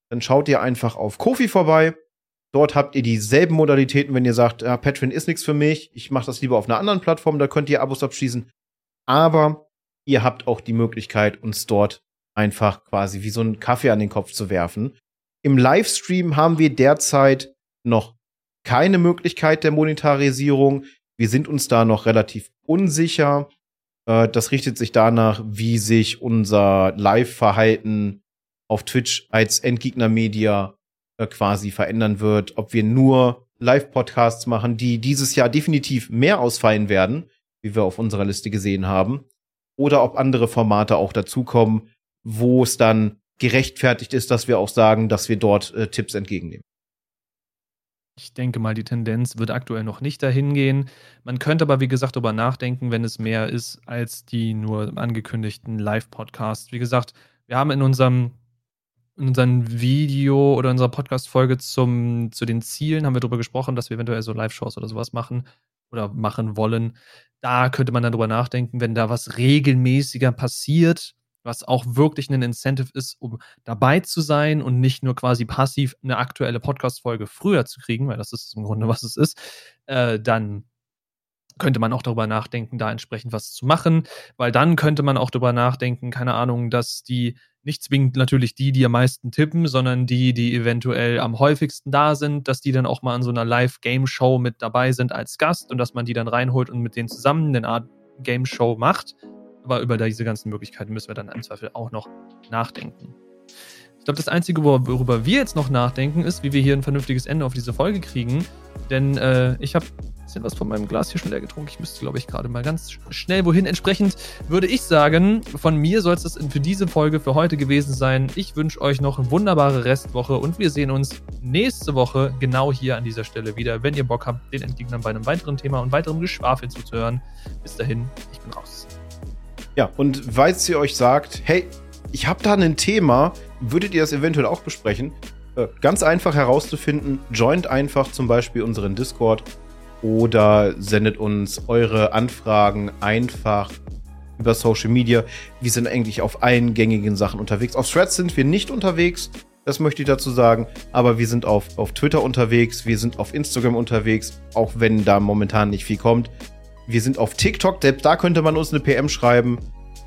dann schaut ihr einfach auf Kofi vorbei. Dort habt ihr dieselben Modalitäten, wenn ihr sagt, ja, Patreon ist nichts für mich, ich mache das lieber auf einer anderen Plattform, da könnt ihr Abos abschließen aber ihr habt auch die Möglichkeit, uns dort einfach quasi wie so einen Kaffee an den Kopf zu werfen. Im Livestream haben wir derzeit noch keine Möglichkeit der Monetarisierung. Wir sind uns da noch relativ unsicher. Äh, das richtet sich danach, wie sich unser Live-Verhalten auf Twitch als Endgegner-Media äh, quasi verändern wird. Ob wir nur Live-Podcasts machen, die dieses Jahr definitiv mehr ausfallen werden, wie wir auf unserer Liste gesehen haben, oder ob andere Formate auch dazukommen, wo es dann gerechtfertigt ist, dass wir auch sagen, dass wir dort äh, Tipps entgegennehmen. Ich denke mal, die Tendenz wird aktuell noch nicht dahin gehen. Man könnte aber, wie gesagt, darüber nachdenken, wenn es mehr ist als die nur angekündigten Live-Podcasts. Wie gesagt, wir haben in unserem in unserem Video oder unserer Podcast-Folge zu den Zielen haben wir darüber gesprochen, dass wir eventuell so Live-Shows oder sowas machen oder machen wollen. Da könnte man dann drüber nachdenken, wenn da was regelmäßiger passiert, was auch wirklich ein Incentive ist, um dabei zu sein und nicht nur quasi passiv eine aktuelle Podcast-Folge früher zu kriegen, weil das ist im Grunde, was es ist, äh, dann könnte man auch darüber nachdenken, da entsprechend was zu machen, weil dann könnte man auch darüber nachdenken, keine Ahnung, dass die nicht zwingend natürlich die, die am meisten tippen, sondern die, die eventuell am häufigsten da sind, dass die dann auch mal an so einer Live-Game-Show mit dabei sind als Gast und dass man die dann reinholt und mit denen zusammen eine Art Game-Show macht. Aber über diese ganzen Möglichkeiten müssen wir dann im Zweifel auch noch nachdenken. Ich glaube, das Einzige, worüber wir jetzt noch nachdenken, ist, wie wir hier ein vernünftiges Ende auf diese Folge kriegen. Denn äh, ich habe bisschen was von meinem Glas hier schon leer getrunken. Ich müsste, glaube ich, gerade mal ganz schnell wohin. Entsprechend würde ich sagen, von mir soll es das für diese Folge für heute gewesen sein. Ich wünsche euch noch eine wunderbare Restwoche und wir sehen uns nächste Woche genau hier an dieser Stelle wieder, wenn ihr Bock habt, den Entgegnern bei einem weiteren Thema und weiterem Geschwafel zuzuhören. Bis dahin, ich bin raus. Ja, und falls ihr euch sagt, hey, ich habe da ein Thema, würdet ihr das eventuell auch besprechen? Äh, ganz einfach herauszufinden, joint einfach zum Beispiel unseren Discord oder sendet uns eure Anfragen einfach über Social Media. Wir sind eigentlich auf allen gängigen Sachen unterwegs. Auf Threads sind wir nicht unterwegs, das möchte ich dazu sagen, aber wir sind auf, auf Twitter unterwegs, wir sind auf Instagram unterwegs, auch wenn da momentan nicht viel kommt. Wir sind auf TikTok, da könnte man uns eine PM schreiben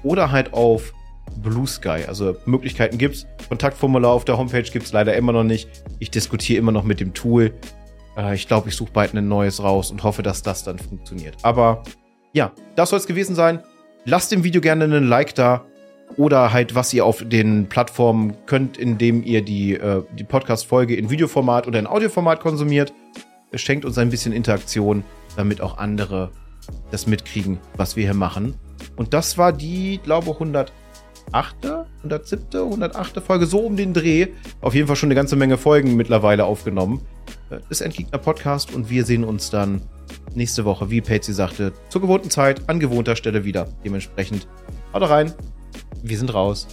oder halt auf Blue Sky. Also Möglichkeiten gibt's. Kontaktformular auf der Homepage gibt's leider immer noch nicht. Ich diskutiere immer noch mit dem Tool. Äh, ich glaube, ich suche bald ein neues raus und hoffe, dass das dann funktioniert. Aber ja, das soll es gewesen sein. Lasst dem Video gerne einen Like da oder halt, was ihr auf den Plattformen könnt, indem ihr die, äh, die Podcast-Folge in Videoformat oder in Audioformat konsumiert. Es schenkt uns ein bisschen Interaktion, damit auch andere das mitkriegen, was wir hier machen. Und das war die, glaube ich, 108., 107., 108. Folge, so um den Dreh. Auf jeden Fall schon eine ganze Menge Folgen mittlerweile aufgenommen des Endgegner Podcast und wir sehen uns dann nächste Woche, wie Patsy sagte, zur gewohnten Zeit, an gewohnter Stelle wieder. Dementsprechend, haut rein. Wir sind raus.